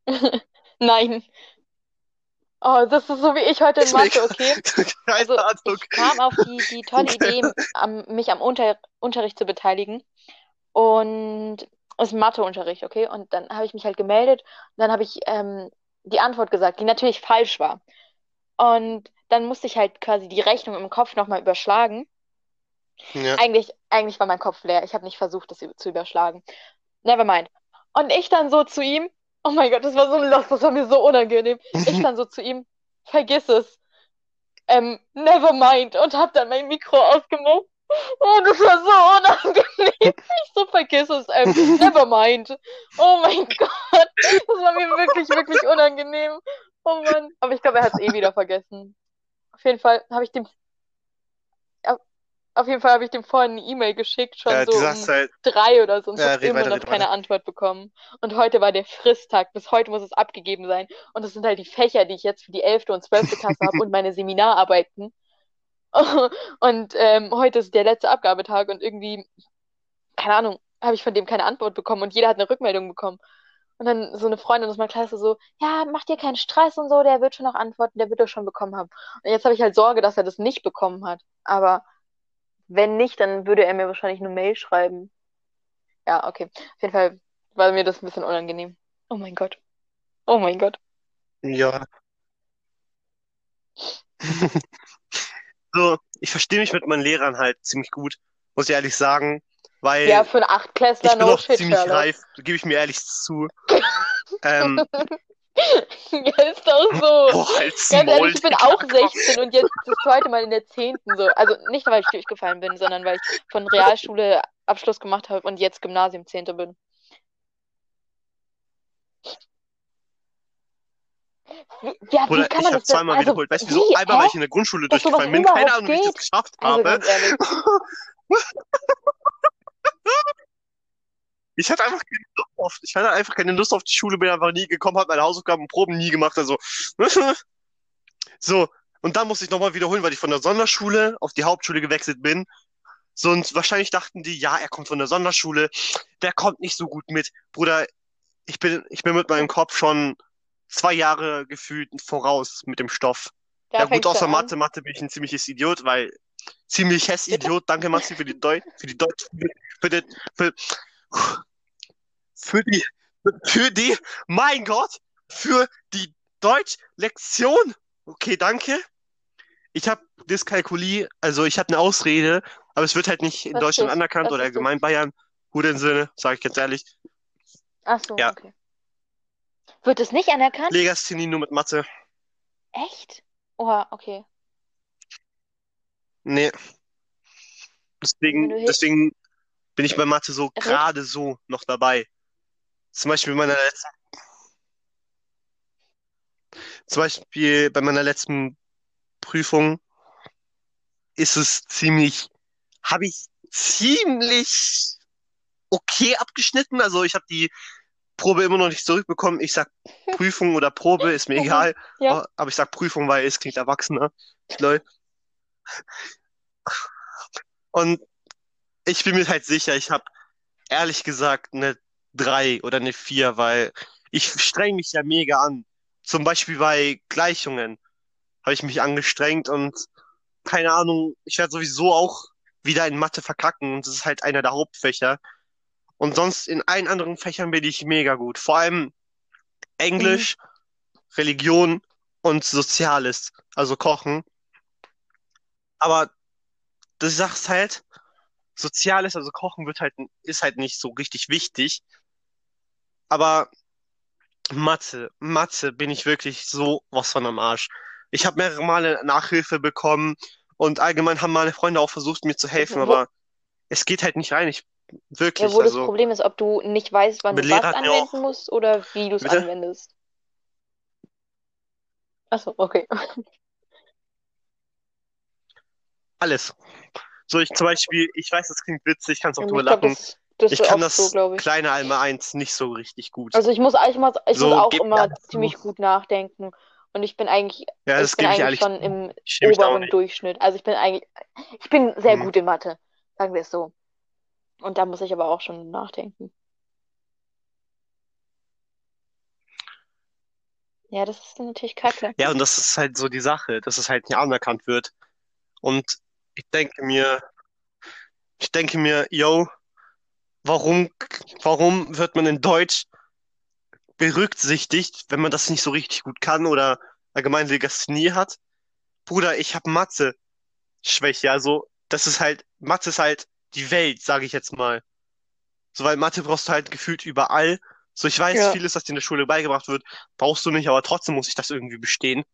Nein. Oh, das ist so wie ich heute in Mathe, okay? Also, ich kam auf die, die tolle Idee, am, mich am Unter Unterricht zu beteiligen. Und es ist ein Matheunterricht, okay? Und dann habe ich mich halt gemeldet und dann habe ich ähm, die Antwort gesagt, die natürlich falsch war. Und dann musste ich halt quasi die Rechnung im Kopf nochmal überschlagen. Ja. Eigentlich, eigentlich war mein Kopf leer. Ich habe nicht versucht, das zu überschlagen. Never mind. Und ich dann so zu ihm, oh mein Gott, das war so ein Lost, das war mir so unangenehm. Ich dann so zu ihm, vergiss es. Ähm, never mind. Und hab dann mein Mikro ausgemacht. Oh, das war so unangenehm. Ich so, vergiss es. Ähm, never mind. Oh mein Gott. Das war mir wirklich, wirklich unangenehm. Oh Mann. Aber ich glaube, er hat es eh wieder vergessen. Auf jeden Fall habe ich dem, auf jeden Fall habe ich dem vorhin eine E-Mail geschickt, schon Ja, so um halt, drei oder so und Ja, habe immer weiter, noch keine weiter. Antwort bekommen. Und heute war der Fristtag. Bis heute muss es abgegeben sein. Und das sind halt die Fächer, die ich jetzt für die 11. und 12. Klasse habe und meine Seminararbeiten. Und ähm, heute ist der letzte Abgabetag und irgendwie, keine Ahnung, habe ich von dem keine Antwort bekommen und jeder hat eine Rückmeldung bekommen. Und dann so eine Freundin aus meiner Klasse so, ja, mach dir keinen Stress und so, der wird schon noch antworten, der wird das schon bekommen haben. Und jetzt habe ich halt Sorge, dass er das nicht bekommen hat. Aber wenn nicht, dann würde er mir wahrscheinlich eine Mail schreiben. Ja, okay. Auf jeden Fall war mir das ein bisschen unangenehm. Oh mein Gott. Oh mein Gott. ja. So, ich verstehe mich mit meinen Lehrern halt ziemlich gut, muss ich ehrlich sagen, weil Ja, für einen Achtklässler, ich bin no auch shit, ziemlich Sherlock. reif, gebe ich mir ehrlich zu. Ähm, Ja, ist doch so. boah, Ganz ehrlich, ich bin auch komm. 16 und jetzt das zweite Mal in der 10. so. Also nicht, weil ich durchgefallen bin, sondern weil ich von Realschule Abschluss gemacht habe und jetzt Gymnasium 10. bin. Ja, Bruder, wie kann ich man habe das denn? zweimal Also, wiederholt. Weißt du wieso? wie, Einmal, weil ich in der Grundschule Dass durchgefallen bin. Keine Ahnung, wie ich das geht? geschafft Also habe. Ich hatte einfach keine Lust auf, ich hatte einfach keine Lust auf die Schule, bin einfach nie gekommen, habe meine Hausaufgaben und Proben nie gemacht, also. So, Und dann musste ich nochmal wiederholen, weil ich von der Sonderschule auf die Hauptschule gewechselt bin. So, und wahrscheinlich dachten die, ja, er kommt von der Sonderschule, der kommt nicht so gut mit. Bruder, ich bin, ich bin mit meinem Kopf schon zwei Jahre gefühlt voraus mit dem Stoff. Da Ja gut, außer. Mathe, Mathe bin ich ein ziemliches Idiot, weil ziemlich Hess Idiot. Danke Maxi für die Deu für die Deutsch für die für, für die für die mein Gott für die Deutsch-Lektion. Okay, danke. Ich habe Dyskalkulie, also ich habe eine Ausrede, aber es wird halt nicht in Was Deutschland ist- anerkannt oder allgemein Bayern. Hurensinne, sage ich ganz ehrlich. Ach so, Ja. okay. Wird es nicht anerkannt? Legasthenie nur mit Mathe. Echt? Oha, okay. Nee. Deswegen, deswegen bin ich bei Mathe so gerade so noch dabei. Zum Beispiel bei meiner letzten, zum Beispiel bei meiner letzten Prüfung ist es ziemlich, habe ich ziemlich okay abgeschnitten. Also ich habe die Probe immer noch nicht zurückbekommen. Ich sag Prüfung oder Probe, ist mir egal. Ja. Aber ich sag Prüfung, weil es klingt erwachsener. Lol. Und ich bin mir halt sicher, ich habe ehrlich gesagt eine 3 oder eine 4, weil ich streng mich ja mega an. Zum Beispiel bei Gleichungen habe ich mich angestrengt und keine Ahnung, ich werde sowieso auch wieder in Mathe verkacken und das ist halt einer der Hauptfächer. Und sonst in allen anderen Fächern bin ich mega gut. Vor allem Englisch, Religion und Soziales, also Kochen. Aber die Sache ist halt, Soziales, also Kochen wird halt, ist halt nicht so richtig wichtig. Aber Mathe, Mathe bin ich wirklich so was von am Arsch. Ich habe mehrere Male Nachhilfe bekommen und allgemein haben meine Freunde auch versucht, mir zu helfen, Wo- aber es geht halt nicht rein. Ich Ja, wirklich, wo das also Problem ist, ob du nicht weißt, wann du was anwenden musst oder wie du es anwendest. Achso, okay. alles. So ich zum Beispiel, ich weiß, das klingt witzig, ich kann es auch drüber lachen. das, das Ich kann das so, kleine Alma 1 nicht so richtig gut. Also ich muss, ich muss, ich So, muss auch immer ziemlich gut nachdenken. Und ich bin eigentlich, Ja, das ich bin eigentlich schon im oberen. Durchschnitt. Also ich bin eigentlich, ich bin sehr Mhm. gut in Mathe, sagen wir es so. Und da muss ich aber auch schon nachdenken. Ja, das ist natürlich kacke. Ja, und das ist halt so die Sache, dass es halt nicht anerkannt wird. Und ich denke mir, ich denke mir, yo, warum, warum wird man in Deutsch berücksichtigt, wenn man das nicht so richtig gut kann oder allgemein Legasthenie hat? Bruder, ich habe Mathe-Schwäche, also das ist halt, Mathe ist halt die Welt, sage ich jetzt mal. So, weil Mathe brauchst du halt gefühlt überall. So, ich weiß, Ja. vieles, das dir in der Schule beigebracht wird, brauchst du nicht, aber trotzdem muss ich das irgendwie bestehen.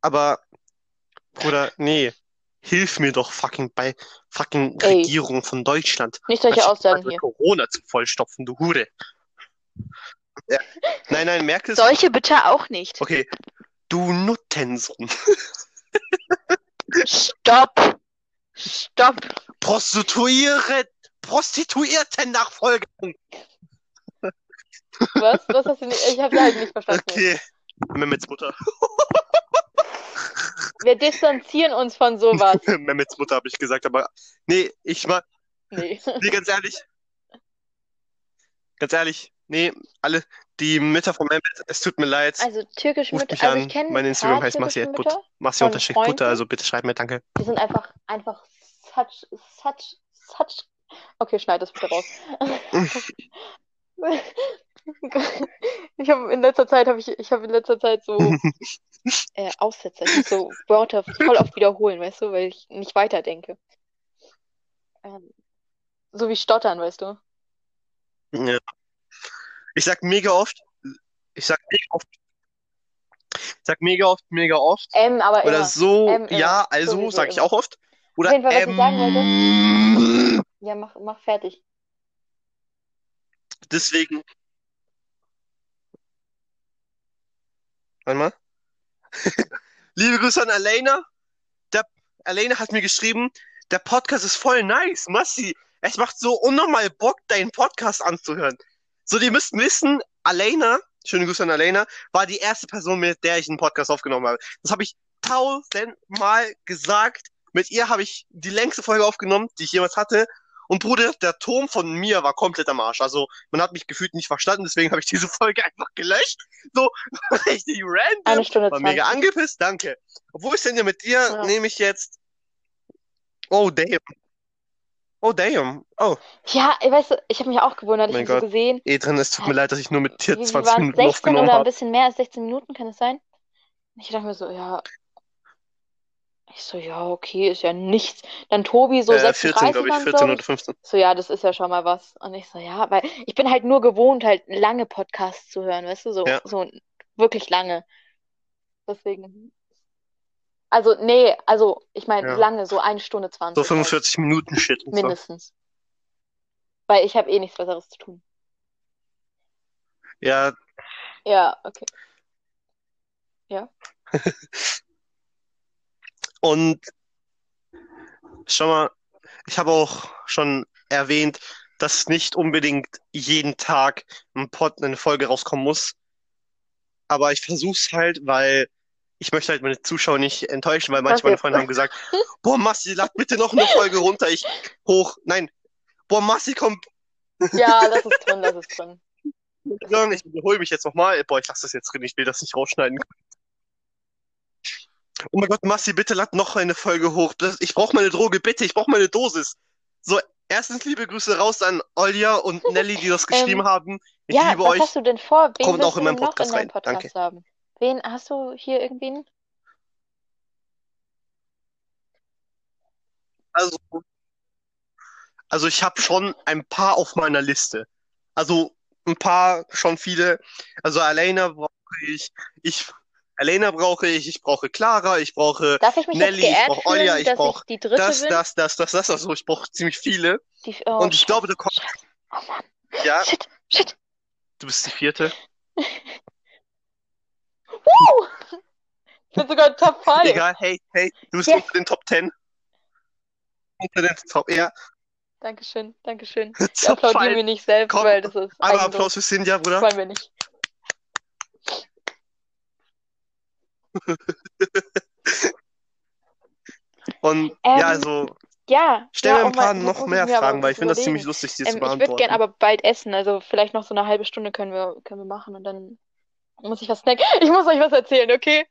Aber, Bruder, nee, hilf mir doch fucking bei fucking Ey. Regierung von Deutschland. Nicht solche Anstatt Aussagen hier. Corona zu vollstopfen, du Hure. Ja. Nein, nein, merk es. Solche bitte auch nicht. Okay, du Nuttensohn. Stopp! Stopp! Prostituiere, Prostituierten Nachfolgerin. Was? Was hast du nicht? Ich habe halt nicht verstanden. Okay. Mehmets Mutter. Wir distanzieren uns von sowas. Mehmets Mutter habe ich gesagt, aber nee, ich mag, Nee. nee, ganz ehrlich. Ganz ehrlich, nee, alle, die Mütter von Mehmet, es tut mir leid. Also türkische Ruft Mütter, also ich kenne Mein ein Instagram heißt von unterstrich Putter, Freunden. also bitte schreib mir, danke. die sind einfach, einfach such, such, such. Okay, schneid das bitte raus. Ich habe in letzter Zeit habe ich, ich habe in letzter Zeit so äh, Aussetzer, ich so Wörter voll oft wiederholen, weißt du, weil ich nicht weiterdenke. Ähm, so wie Stottern, weißt du. Ja. Ich sag mega oft, ich sag mega oft, ich sag mega oft, mega oft. Ähm, aber Oder immer. so, Ähm, ja, also, Sowieso sag ich immer. auch oft. Oder Auf jeden Fall, was ich sagen Ja, mach, mach fertig. deswegen. Warte mal. Liebe Grüße an Elena. Der, Elena hat mir geschrieben, der Podcast ist voll nice, Massi. Es macht so unnormal Bock, deinen Podcast anzuhören. So, die müssten wissen, Elena schöne Grüße an Alena, war die erste Person, mit der ich einen Podcast aufgenommen habe. Das habe ich tausendmal gesagt. Mit ihr habe ich die längste Folge aufgenommen, die ich jemals hatte. Und Bruder, der Ton von mir war komplett am Arsch. Also man hat mich gefühlt nicht verstanden, deswegen habe ich diese Folge einfach gelöscht. So richtig random. Eine Stunde War mega 20. angepisst, danke. Wo ist denn hier mit dir? Ja. Nehme ich jetzt. Oh, damn. Oh, damn. Oh, Ja, weißt du, ich habe mich auch gewundert. Ich habe so gesehen. Ethan, es tut mir leid, dass ich nur mit dir Wie, wie 20 waren Minuten 16 aufgenommen oder ein habe. bisschen mehr als 16 Minuten, kann es sein? Ich dachte mir so, ja. Ich so, ja, okay, ist ja nichts. Dann Tobi so Äh, 14, 36 glaube ich, waren 14 glaube oder ich. 15. So, ja, das ist ja schon mal was. Und ich so, ja, weil ich bin halt nur gewohnt, halt lange Podcasts zu hören, weißt du, so, Ja. so wirklich lange. Deswegen. Also, nee, also, ich meine, Ja. lange, so eine Stunde 20 So halt, 45 Minuten Shit und so. mindestens. Weil ich habe eh nichts Besseres zu tun. Ja, Ja, okay. und schau mal, ich habe auch schon erwähnt, dass nicht unbedingt jeden Tag ein Pod, eine Folge rauskommen muss. Aber ich versuch's halt, weil ich möchte halt meine Zuschauer nicht enttäuschen, weil manche meiner jetzt? Freunde haben gesagt, boah, Massi, lad bitte noch eine Folge runter, ich hoch. Nein, boah, Massi, komm, Ja, das ist drin, das ist drin. ich wiederhole mich jetzt nochmal. Boah, ich lasse das jetzt drin, ich will das nicht rausschneiden. Oh mein Gott, Massi, bitte lad noch eine Folge hoch. Ich brauche meine Droge, bitte, ich brauche meine Dosis. So, erstens liebe Grüße raus an Olja und Nelly, die das geschrieben haben. Ich Ja, liebe was euch. hast du denn vor? Wen Kommt auch in meinen Podcast in rein. Danke. Podcast haben? Wen hast du hier irgendwen? Also, also ich habe schon ein paar auf meiner Liste. Also ein paar, schon viele. Also Elena brauche ich, ich, Elena brauche ich, ich brauche Clara, ich brauche Darf ich mich Nelly, jetzt ich brauche Olja, ich brauche ich die dritte das, das, das, das, das. Also ich brauche ziemlich viele. Die, oh, Und ich shit, glaube, du kommst, shit. Oh Mann. ja, Shit, shit. du bist die vierte. Woo! Ich bin sogar Top 5. Egal, hey, hey, du bist Yes. unter den Top 10. Unter den Top, ja, Dankeschön, Dankeschön. Top applaudiere 5. mir nicht selbst, Komm, weil das ist Einmal. Applaus für Cynthia, Das Bruder. wollen wir nicht. Und Ähm, ja, also Ja, stell ja, mir ein oh paar mein, noch mehr Fragen, weil ich finde das ziemlich lustig, dir Ähm, zu ich würde beantworten. gern aber bald essen, also vielleicht noch so eine halbe Stunde können wir, können wir machen und dann muss ich was snacken. Ich muss euch was erzählen, okay?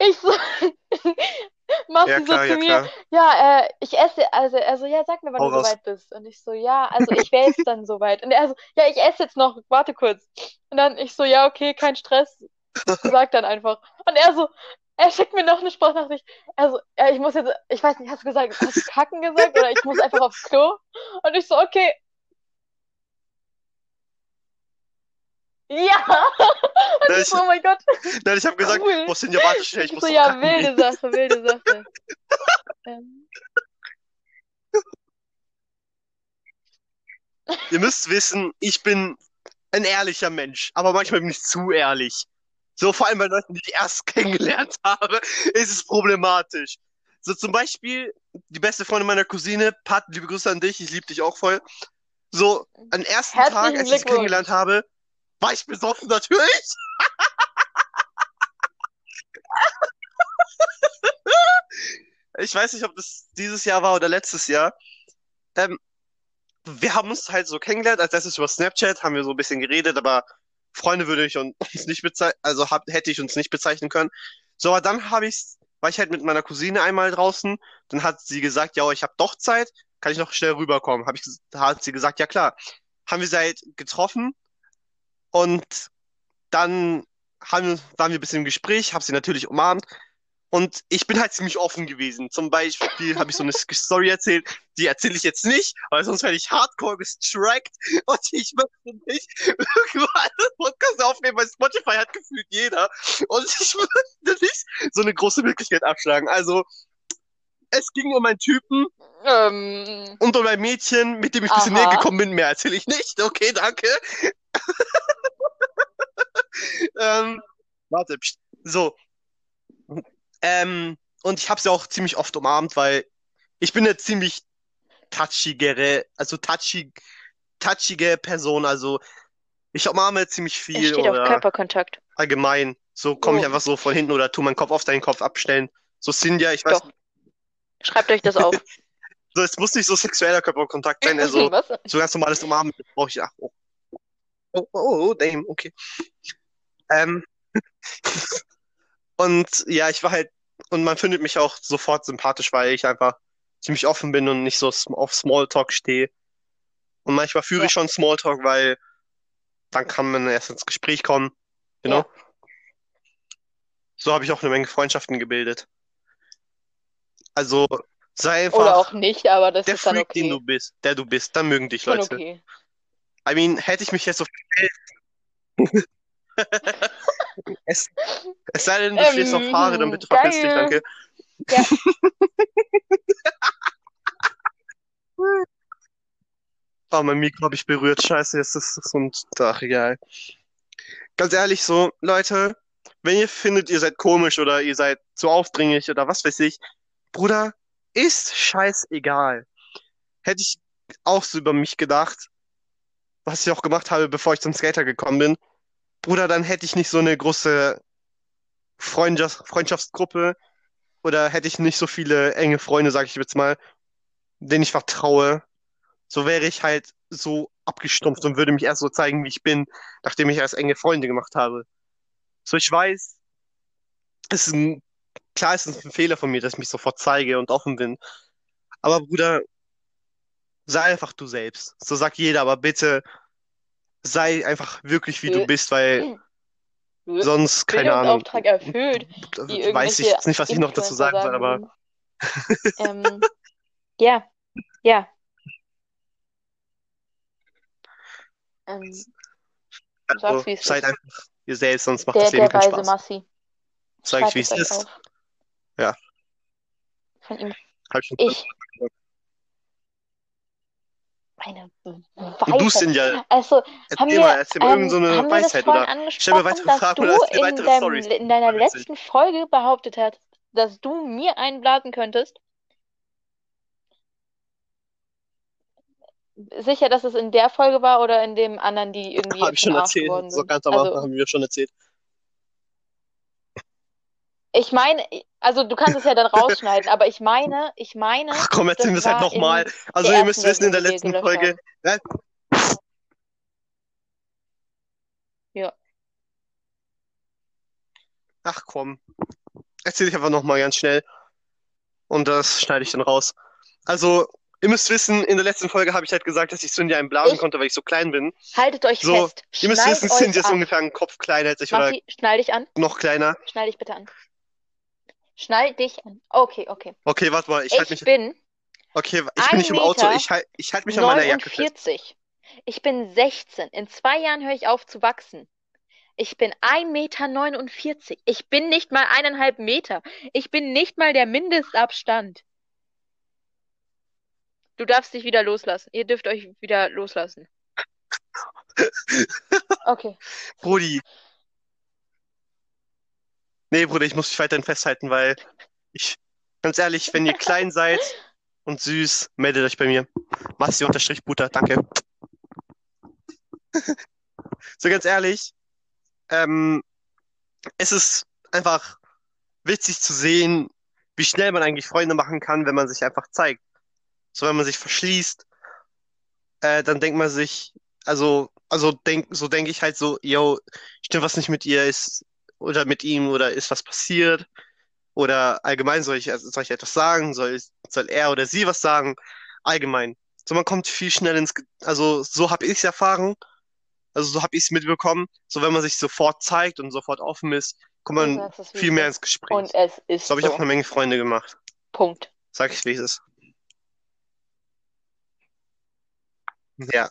Ich so, Machst Ja, du so klar, zu ja, mir, klar. ja, äh, ich esse, also, also, ja, sag mir, wann Hau du raus. soweit bist. Und ich so, ja, also ich wäre jetzt dann soweit. Und er so, ja, ich esse jetzt noch, warte kurz. Und dann ich so, ja, okay, kein Stress. Sag dann einfach. Und er so, er schickt mir noch eine Sprachnachricht. Er so, ja, ich muss jetzt, ich weiß nicht, hast du gesagt, hast du kacken gesagt oder ich muss einfach aufs Klo? Und ich so, okay. Ja! Und Ja, ich so, oh mein Gott. Nein, ich habe gesagt, Cool. boah, Sinja, warte schnell, ich muss so, ja, kacken wilde gehen. Sache, wilde Sache. Ähm, Ihr müsst wissen, ich bin ein ehrlicher Mensch, aber manchmal bin ich zu ehrlich. So, vor allem bei Leuten, die ich erst kennengelernt habe, ist es problematisch. So zum Beispiel, die beste Freundin meiner Cousine, Pat, liebe Grüße an dich, ich liebe dich auch voll. So, am ersten Herzlichen Tag, als ich sie kennengelernt habe, war ich besoffen natürlich. Ich weiß nicht, ob das dieses Jahr war oder letztes Jahr. Ähm, wir haben uns halt so kennengelernt, als erstes über Snapchat, haben wir so ein bisschen geredet, aber Freunde würde ich uns nicht bezeichnen, also hab, hätte ich uns nicht bezeichnen können. So, aber dann habe ich, war ich halt mit meiner Cousine einmal draußen, dann hat sie gesagt, ja, ich habe doch Zeit, kann ich noch schnell rüberkommen? Hab ich, hat sie gesagt, ja klar. Haben wir sie halt getroffen und dann haben, waren wir ein bisschen im Gespräch, habe sie natürlich umarmt und ich bin halt ziemlich offen gewesen. Zum Beispiel habe ich so eine Story erzählt, die erzähle ich jetzt nicht, weil sonst werde ich hardcore gestrackt und ich möchte nicht irgendwann einen Podcast aufnehmen, weil Spotify hat gefühlt jeder und ich möchte nicht so eine große Möglichkeit abschlagen. Also es ging um einen Typen ähm, und um ein Mädchen, mit dem ich ein bisschen näher gekommen bin. Mehr erzähle ich nicht. Okay, danke. ähm, warte, so. Ähm, und ich habe sie auch ziemlich oft umarmt, weil ich bin eine ziemlich touchigere, also touchy, touchige Person. Also Ich umarme ziemlich Es viel steht auf Körperkontakt. allgemein. So komme ich Oh, einfach so von hinten oder tu meinen Kopf auf deinen Kopf abstellen. So Cynthia, ich weiß doch. Schreibt euch das auf. So, es muss nicht so sexueller Körperkontakt sein, also so ganz normales Umarmen brauche ich. Ach, oh, oh, oh, oh, damn, okay. Ähm, und ja, ich war halt, und man findet mich auch sofort sympathisch, weil ich einfach ziemlich offen bin und nicht so auf Smalltalk stehe. Und manchmal führe Ja, ich schon Smalltalk, weil dann kann man erst ins Gespräch kommen, you know? ja. So habe ich auch eine Menge Freundschaften gebildet. Also sei Oder einfach auch nicht, aber das der ist dann Freak, den okay. du bist, der du bist, dann mögen dich Leute. okay. I mean, hätte ich mich jetzt so es, es sei denn, du stehst auf Haare, dann Ähm, bitte verpiss dich, danke. Ja, Oh, mein Mikro habe ich berührt. Scheiße, jetzt ist es und ach, egal. Ganz ehrlich, so, Leute, wenn ihr findet, ihr seid komisch oder ihr seid zu aufdringlich oder was weiß ich, Bruder, ist scheißegal. Hätte ich auch so über mich gedacht, was ich auch gemacht habe, bevor ich zum Skater gekommen bin, Bruder, dann hätte ich nicht so eine große Freundschaft, Freundschaftsgruppe oder hätte ich nicht so viele enge Freunde, sag ich jetzt mal, denen ich vertraue. So wäre ich halt so abgestumpft und würde mich erst so zeigen, wie ich bin, nachdem ich erst enge Freunde gemacht habe. So, ich weiß, es ist ein, klar, es ist ein Fehler von mir, dass ich mich sofort zeige und offen bin. Aber Bruder, sei einfach du selbst. So sagt jeder, aber bitte sei einfach wirklich, wie du bist, weil sonst, keine Ahnung, Bildungsauftrag erfüllt, weiß ich jetzt nicht, was ich noch dazu sagen soll, aber. Ähm, ja, ja. Ähm, also, sag's, wie es seid einfach ihr selbst, sonst macht Der, das Leben der keinen weise Spaß. Massi. Sag ich, wie es ist. auf. Ja, Von ihm. Ich, eine Und du, Weisheit. Sinja, Also, haben erzähl wir, mal, erzähl mal ähm, so eine haben wir das Weisheit oder stell mir weitere dass Fragen du oder erzähl in weitere deinem, Storys. in deiner letzten Folge behauptet hast, dass du mir einblasen könntest? Sicher, dass es in der Folge war oder in dem anderen, die irgendwie Habe ich schon erzählt. So sind? ganz am Anfang Also, haben wir schon erzählt. Ich meine, also du kannst es ja dann rausschneiden, aber ich meine, ich meine, Ach komm, erzählen wir das es halt nochmal. Also ihr müsst wissen, in der letzten Folge. haben. Ja, ach komm. Erzähl ich einfach nochmal ganz schnell. Und das schneide ich dann raus. Also, ihr müsst wissen, in der letzten Folge habe ich halt gesagt, dass ich Cindy einen blasen Ich, konnte, weil ich so klein bin. haltet euch So, fest, ihr müsst wissen, Cindy ist an. ungefähr einen Kopf kleiner als ich oder Massi, schnall dich an. noch kleiner. Schnall dich bitte an. Schnall dich an. Okay, okay. Okay, warte mal, ich halte Ich mich. bin Okay, ich bin 1 nicht im Auto. Ich halte ich halt mich an meiner Jacke fest. 49. Ich bin 16. In zwei Jahren höre ich auf zu wachsen. Ich bin 1,49 Meter. Ich bin nicht mal eineinhalb Meter. Ich bin nicht mal der Mindestabstand. Du darfst dich wieder loslassen. Ihr dürft euch wieder loslassen. Okay. Brudi. Nee, Bruder, ich muss dich weiterhin festhalten, weil ich, ganz ehrlich, wenn ihr klein seid und süß, meldet euch bei mir. Massi unterstrich Butter, danke. So ganz ehrlich, ähm, es ist einfach witzig zu sehen, wie schnell man eigentlich Freunde machen kann, wenn man sich einfach zeigt. So, wenn man sich verschließt, äh, dann denkt man sich, also, also denk, so denke ich halt so, yo, stimmt was nicht mit ihr ist oder mit ihm oder ist was passiert oder allgemein soll ich, soll ich etwas sagen, soll, soll er oder sie was sagen, allgemein. So, man kommt viel schnell ins, also so habe ich es erfahren, also so habe ich es mitbekommen, so wenn man sich sofort zeigt und sofort offen ist, kommt man viel mehr ins Gespräch. Und es ist So habe ich auch so. eine Menge Freunde gemacht. Punkt. Sag ich, wie es ist. Ja.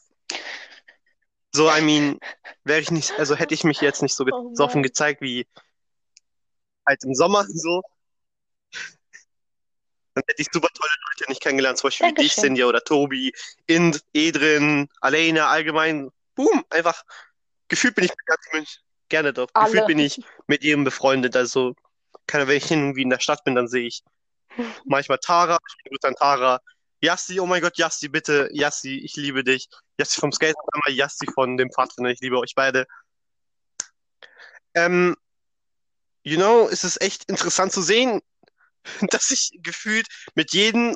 So, I mean, wäre ich nicht, also hätte ich mich jetzt nicht so Oh offen Mann. gezeigt wie halt im Sommer so, dann hätte ich super tolle Leute nicht kennengelernt, zum Beispiel wie dich, Dankeschön. Cindy oder Tobi, Ind, Edrin, Alena, allgemein. Boom, einfach. Gefühlt bin ich mit ganz München, gerne doch. Gefühlt Alle. bin ich mit jedem befreundet. Also, keine, wenn ich irgendwie in der Stadt bin, dann sehe ich manchmal Tara, ich bin gut an Tara, Yassi, oh mein Gott, Yassi, bitte, Yassi, ich liebe dich. Yassi vom Skate, einmal Yassi von dem Pfadfinder, ich liebe euch beide. Ähm, you know, es ist echt interessant zu sehen, dass ich gefühlt mit jedem,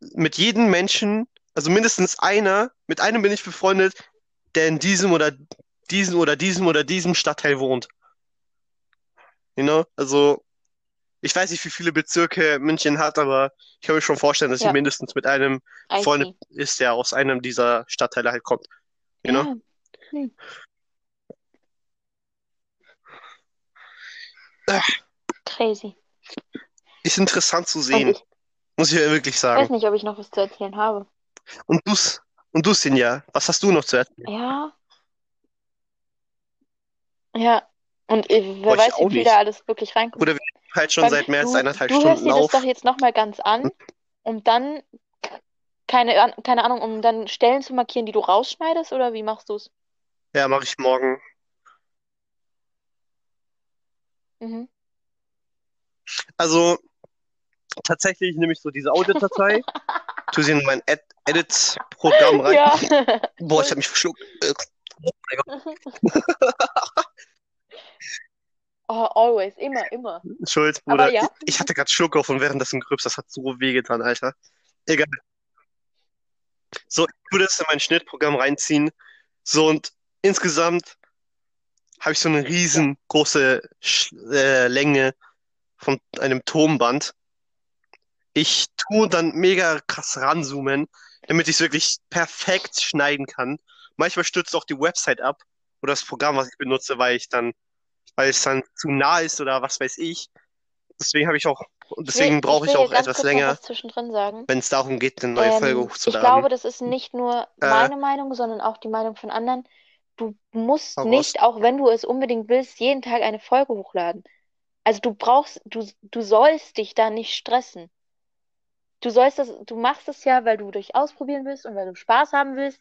mit jedem Menschen, also mindestens einer, mit einem bin ich befreundet, der in diesem oder diesem oder diesem oder diesem Stadtteil wohnt. You know, also ich weiß nicht, wie viele Bezirke München hat, aber ich kann mir schon vorstellen, dass Ja. sie mindestens mit einem see. ist, der aus einem dieser Stadtteile halt kommt. You know? Ja. Hm. Crazy. Ist interessant zu sehen, ich muss ich wirklich weiß sagen. nicht, ob ich noch was zu erzählen habe. Und du's, und du, Sinja, was hast du noch zu erzählen? Ja. Ja. Und äh, wer Boah, ich weiß, wie viel nicht. da alles wirklich reinkommt. Oder wir halt schon Beim- seit mehr als du, eineinhalb du hörst Stunden dir das doch jetzt nochmal ganz an, um dann, keine, keine Ahnung, um dann Stellen zu markieren, die du rausschneidest, oder wie machst du es? Ja, mache ich morgen. Mhm. Also tatsächlich nehme ich so diese Audiodatei, tue sie in mein Ed Edit-Programm rein. Ja. Boah, ich habe mich verschluckt. Äh, Oh, always, immer, immer. Schuld, Bruder. ja. Ich, ich hatte gerade Schluck auf und währenddessen Grübs, das hat so wehgetan, Alter. Egal. So, ich würde das in mein Schnittprogramm reinziehen. So, und insgesamt habe ich so eine riesengroße äh, Länge von einem Tonband. Ich tue dann mega krass ranzoomen, damit ich es wirklich perfekt schneiden kann. Manchmal stürzt auch die Website ab oder das Programm, was ich benutze, weil ich dann, weil es dann zu nah ist oder was weiß ich. Deswegen habe ich auch, deswegen brauche ich auch etwas länger, wenn es darum geht, eine neue Folge Ähm, ich hochzuladen. glaube, das ist nicht nur Äh. meine Meinung, sondern auch die Meinung von anderen. Du musst raus. nicht, auch wenn du es unbedingt willst, jeden Tag eine Folge hochladen. Also du brauchst, du, du sollst dich da nicht stressen. Du sollst das, du machst es ja, weil du dich ausprobieren willst und weil du Spaß haben willst.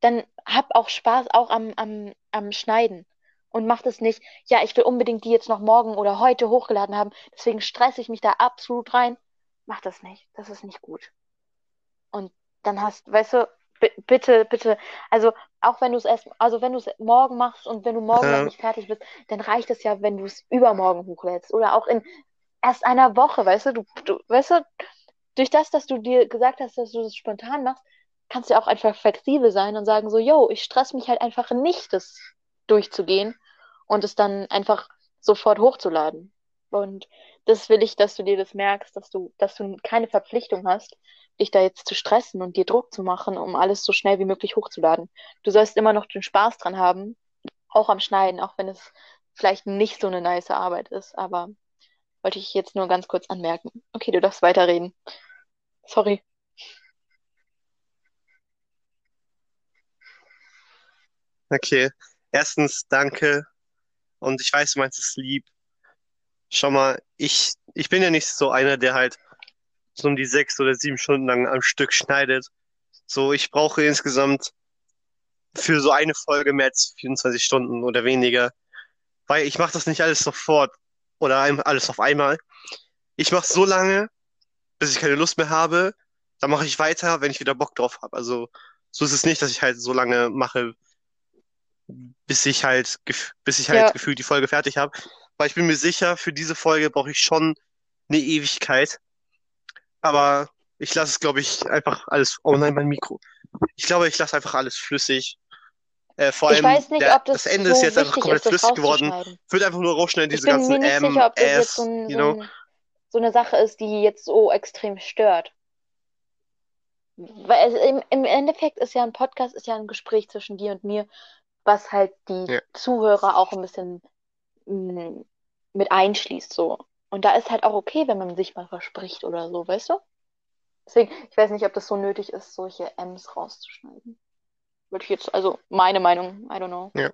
Dann hab auch Spaß auch am, am, am Schneiden. Und mach das nicht, ja, ich will unbedingt die jetzt noch morgen oder heute hochgeladen haben, deswegen stresse ich mich da absolut rein. Mach das nicht. Das ist nicht gut. Und dann hast, weißt du, bi- bitte, bitte, also auch wenn du es erst, also wenn du es morgen machst und wenn du morgen Ja. noch nicht fertig bist, dann reicht es ja, wenn du es übermorgen hochlädst oder auch in erst einer Woche, weißt du, du, du, weißt du, durch das, dass du dir gesagt hast, dass du das spontan machst, kannst du auch einfach flexibel sein und sagen so, yo, ich stress mich halt einfach nicht, das durchzugehen und es dann einfach sofort hochzuladen. Und das will ich, dass du dir das merkst, dass du, dass du keine Verpflichtung hast, dich da jetzt zu stressen und dir Druck zu machen, um alles so schnell wie möglich hochzuladen. Du sollst immer noch den Spaß dran haben, auch am Schneiden, auch wenn es vielleicht nicht so eine nice Arbeit ist, aber wollte ich jetzt nur ganz kurz anmerken. Okay, du darfst weiterreden. Sorry. Okay. Erstens, danke. Und ich weiß, du meinst es lieb. Schau mal, ich, ich bin ja nicht so einer, der halt so um die sechs oder sieben Stunden lang am Stück schneidet. So, ich brauche insgesamt für so eine Folge mehr als 24 Stunden oder weniger. Weil ich mache das nicht alles sofort oder alles auf einmal. Ich mache so lange, bis ich keine Lust mehr habe. Dann mache ich weiter, wenn ich wieder Bock drauf habe. Also, so ist es nicht, dass ich halt so lange mache, bis ich halt, bis ich halt Ja. gefühlt die Folge fertig habe. Weil ich bin mir sicher, für diese Folge brauche ich schon eine Ewigkeit. Aber ich lasse es, glaube ich, einfach alles. Oh nein, mein Mikro. Ich glaube, ich lasse einfach alles flüssig. Äh, vor Ich allem, weiß nicht, der, ob das das Ende so ist jetzt einfach komplett ist, flüssig geworden. Wird einfach nur rausschneiden, Ich diese bin ganzen mir nicht M, sicher, ob das jetzt S, so, ein, you know? so eine Sache ist, die jetzt so extrem stört. Weil es, im, im Endeffekt ist ja ein Podcast, ist ja ein Gespräch zwischen dir und mir, was halt die Ja. Zuhörer auch ein bisschen mm, mit einschließt, so. Und da ist halt auch okay, wenn man sich mal verspricht oder so, weißt du? Deswegen, ich weiß nicht, ob das so nötig ist, solche M's rauszuschneiden. Würde ich jetzt, also meine Meinung, I don't know. Ja.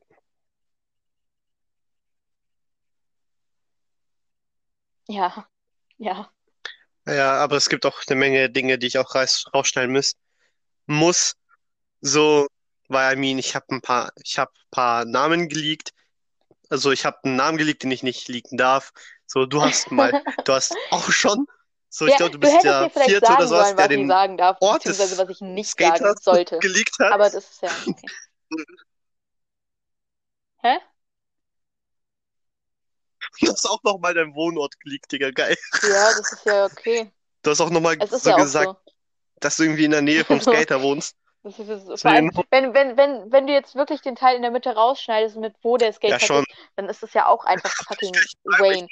Ja, ja. Ja, aber es gibt auch eine Menge Dinge, die ich auch raus, rausschneiden muss. Muss. So, weil, I mean, ich habe ein paar, ich habe paar Namen geleakt. Also ich habe einen Namen geleakt, den ich nicht leaken darf. So, du hast mal, du hast auch schon So, ich Ja, glaube, du du bist hättest der Vierte sagen oder sowas, sollen, der was ich den sagen darf, Ort des was ich nicht sagen Skaters sollte. geleakt hat. Aber das ist ja okay. Hä? Du hast auch nochmal deinen Wohnort geleakt, Digga, geil. Ja, das ist ja okay. Du hast auch nochmal so ja gesagt, so. dass du irgendwie in der Nähe vom Skater wohnst. Das ist, das ist, allem, wenn, wenn, wenn, wenn du jetzt wirklich den Teil in der Mitte rausschneidest mit wo der Ja, Skatepark schon. ist, dann ist das ja auch einfach fucking Wayne.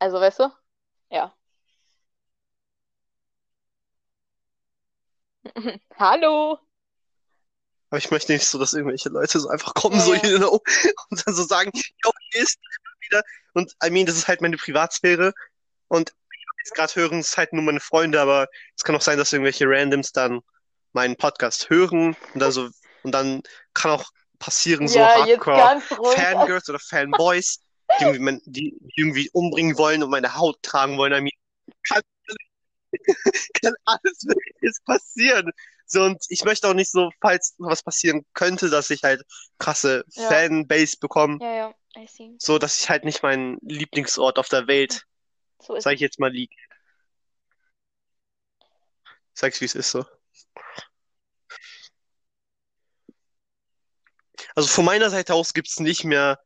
Also, weißt du? Ja. Hallo. Aber ich möchte nicht so, dass irgendwelche Leute so einfach kommen, Ja, so, ja. you know, und dann so sagen, yo, hier ist wieder. Und I mean, das ist halt meine Privatsphäre. Und jetzt gerade hören es halt nur meine Freunde, aber es kann auch sein, dass irgendwelche Randoms dann meinen Podcast hören und dann so, und dann kann auch passieren, so Ja, Hardcore. Fangirls oder Fanboys, die irgendwie, mein- die irgendwie umbringen wollen und meine Haut tragen wollen. I mean, kann, kann alles Mögliche passieren. So, und ich möchte auch nicht so, falls was passieren könnte, dass ich halt krasse Ja. Fanbase bekomme, Ja, ja, I see. so dass ich halt nicht meinen Lieblingsort auf der Welt, So sag ich jetzt mal, lieg. Sag's, wie es ist, so. Also von meiner Seite aus gibt's nicht mehr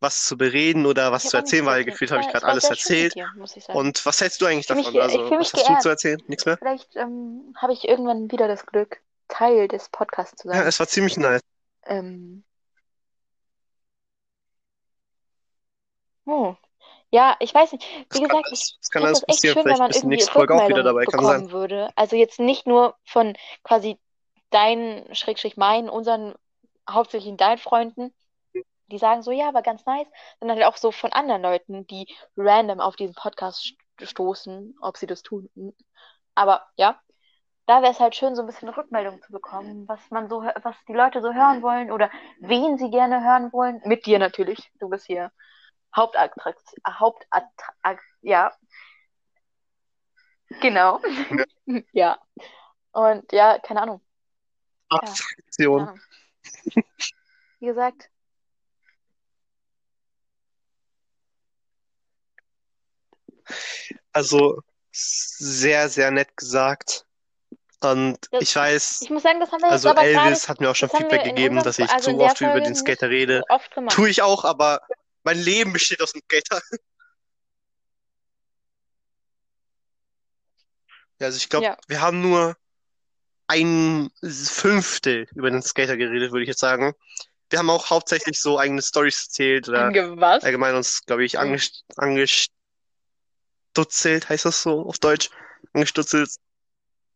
was zu bereden oder was zu erzählen, weil gefühlt habe ich Ja, gerade es alles erzählt. dir, muss ich sagen. Und was hältst du eigentlich mich davon? ge- ich Also, mich was hast du zu erzählen? Nichts mehr? Vielleicht ähm, habe ich irgendwann wieder das Glück, Teil des Podcasts zu Ja, sein. es war ziemlich nice. Ähm. Oh. Ja, ich weiß nicht. Wie kann gesagt, ich es kann finde alles das echt passieren. schön, wenn man irgendwie nächste Folge auch wieder dabei, bekommen würde. Also jetzt nicht nur von quasi deinen, Schrägstrich meinen, unseren, hauptsächlich deinen Freunden, die sagen so, ja, war ganz nice, sondern halt auch so von anderen Leuten, die random auf diesen Podcast st- stoßen, ob sie das tun. Aber ja, da wäre es halt schön, so ein bisschen Rückmeldung zu bekommen, was man so, was die Leute so hören wollen oder wen sie gerne hören wollen. Mit dir natürlich. Du bist hier Hauptattraktion, Hauptattra ja, genau. Ja. Und ja, keine Ahnung. Keine Attraktion. Ahnung. Wie gesagt, Also sehr, sehr nett gesagt. Und Das- ich weiß, ich muss sagen, das haben wir also Elvis hat mir auch schon Feedback gegeben, unserem- dass ich also zu oft über den Skater rede. so oft gemacht. Tue ich auch, aber mein Leben besteht aus dem Skater. Ja, also ich glaube, Ja. wir haben nur ein Fünftel über den Skater geredet, würde ich jetzt sagen. Wir haben auch hauptsächlich so eigene Stories erzählt oder was? allgemein uns, glaube ich, angest angestutzelt, heißt das so auf Deutsch? Angestutzelt,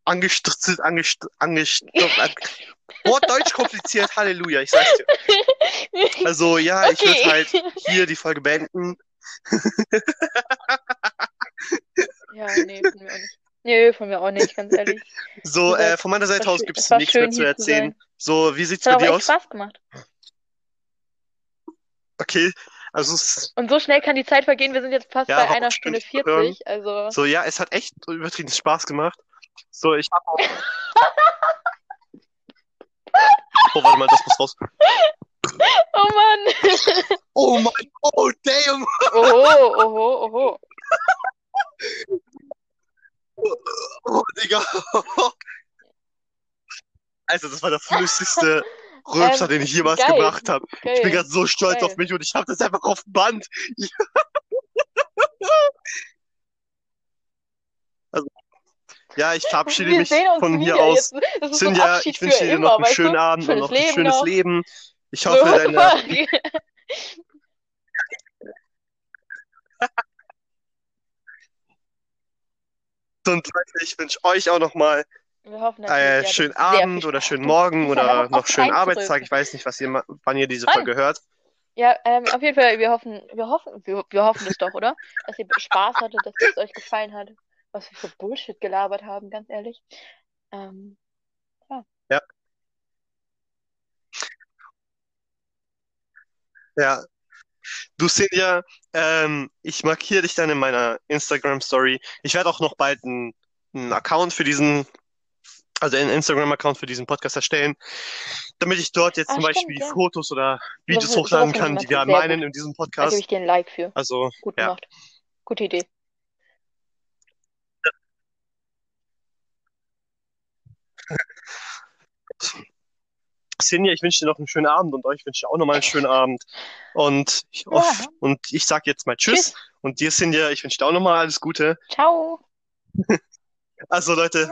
angestutzelt, angest angestutzt. An Wort Deutsch kompliziert, Halleluja, ich sag's dir. Also ja, ich würde Okay. halt hier die Folge beenden. Ja, nee, von mir auch nicht. Nee, von mir auch nicht, ganz ehrlich. So, äh, von meiner Seite aus gibt es nichts mehr schön, zu zu erzählen. sein. So, wie sieht's bei dir echt aus? Spaß gemacht. Okay, also Und so schnell kann die Zeit vergehen. Wir sind jetzt fast Ja, bei einer Stunde dich zu hören. 40. Also, so, ja, es hat echt übertrieben Spaß gemacht. So, ich hab auch. Oh, warte mal, das muss raus. oh Mann. Oh mein, oh damn! Oho, oho, oho. Oh, Digga. Also, das war der flüssigste Rülpser, Ähm, den ich jemals geil. gemacht habe. Ich bin gerade so stolz Geil. auf mich und ich habe das einfach auf Band. Ja, ich verabschiede mich von hier aus. ist so ich wünsche dir immer, noch einen schönen du? Abend und Schönes noch ein schönes noch. Leben. Ich hoffe, deine, und Leute, ich wünsche euch auch nochmal äh, schönen Abend oder schönen Morgen oder noch schönen. Arbeitstag. Ich weiß nicht, was ihr, wann ihr diese. Folge hört. Ja, ähm, auf jeden Fall, wir hoffen, wir hoffen, wir, wir hoffen es doch, oder? Dass ihr Spaß hattet, dass es euch gefallen hat, was wir für Bullshit gelabert haben, ganz ehrlich. Ähm, Ja. Du Sinja, ähm, ich markiere dich dann in meiner Instagram-Story. Ich werde auch noch bald einen, einen Account für diesen, also einen Instagram-Account für diesen Podcast erstellen, damit ich dort jetzt Ah, zum stimmt, Beispiel ja. Fotos oder Videos hochladen kann, die wir meinen gut. in diesem da gebe Podcast. ich dir ein Like für. Also, Gut ja. gemacht. Gute Idee. Sinja, ich wünsche dir noch einen schönen Abend und euch wünsche ich auch nochmal einen schönen Abend. Und ich, Ja. off, und ich sag jetzt mal Tschüss. Tschüss. Und dir, Sinja, ich wünsche dir auch nochmal alles Gute. Ciao. Also Leute,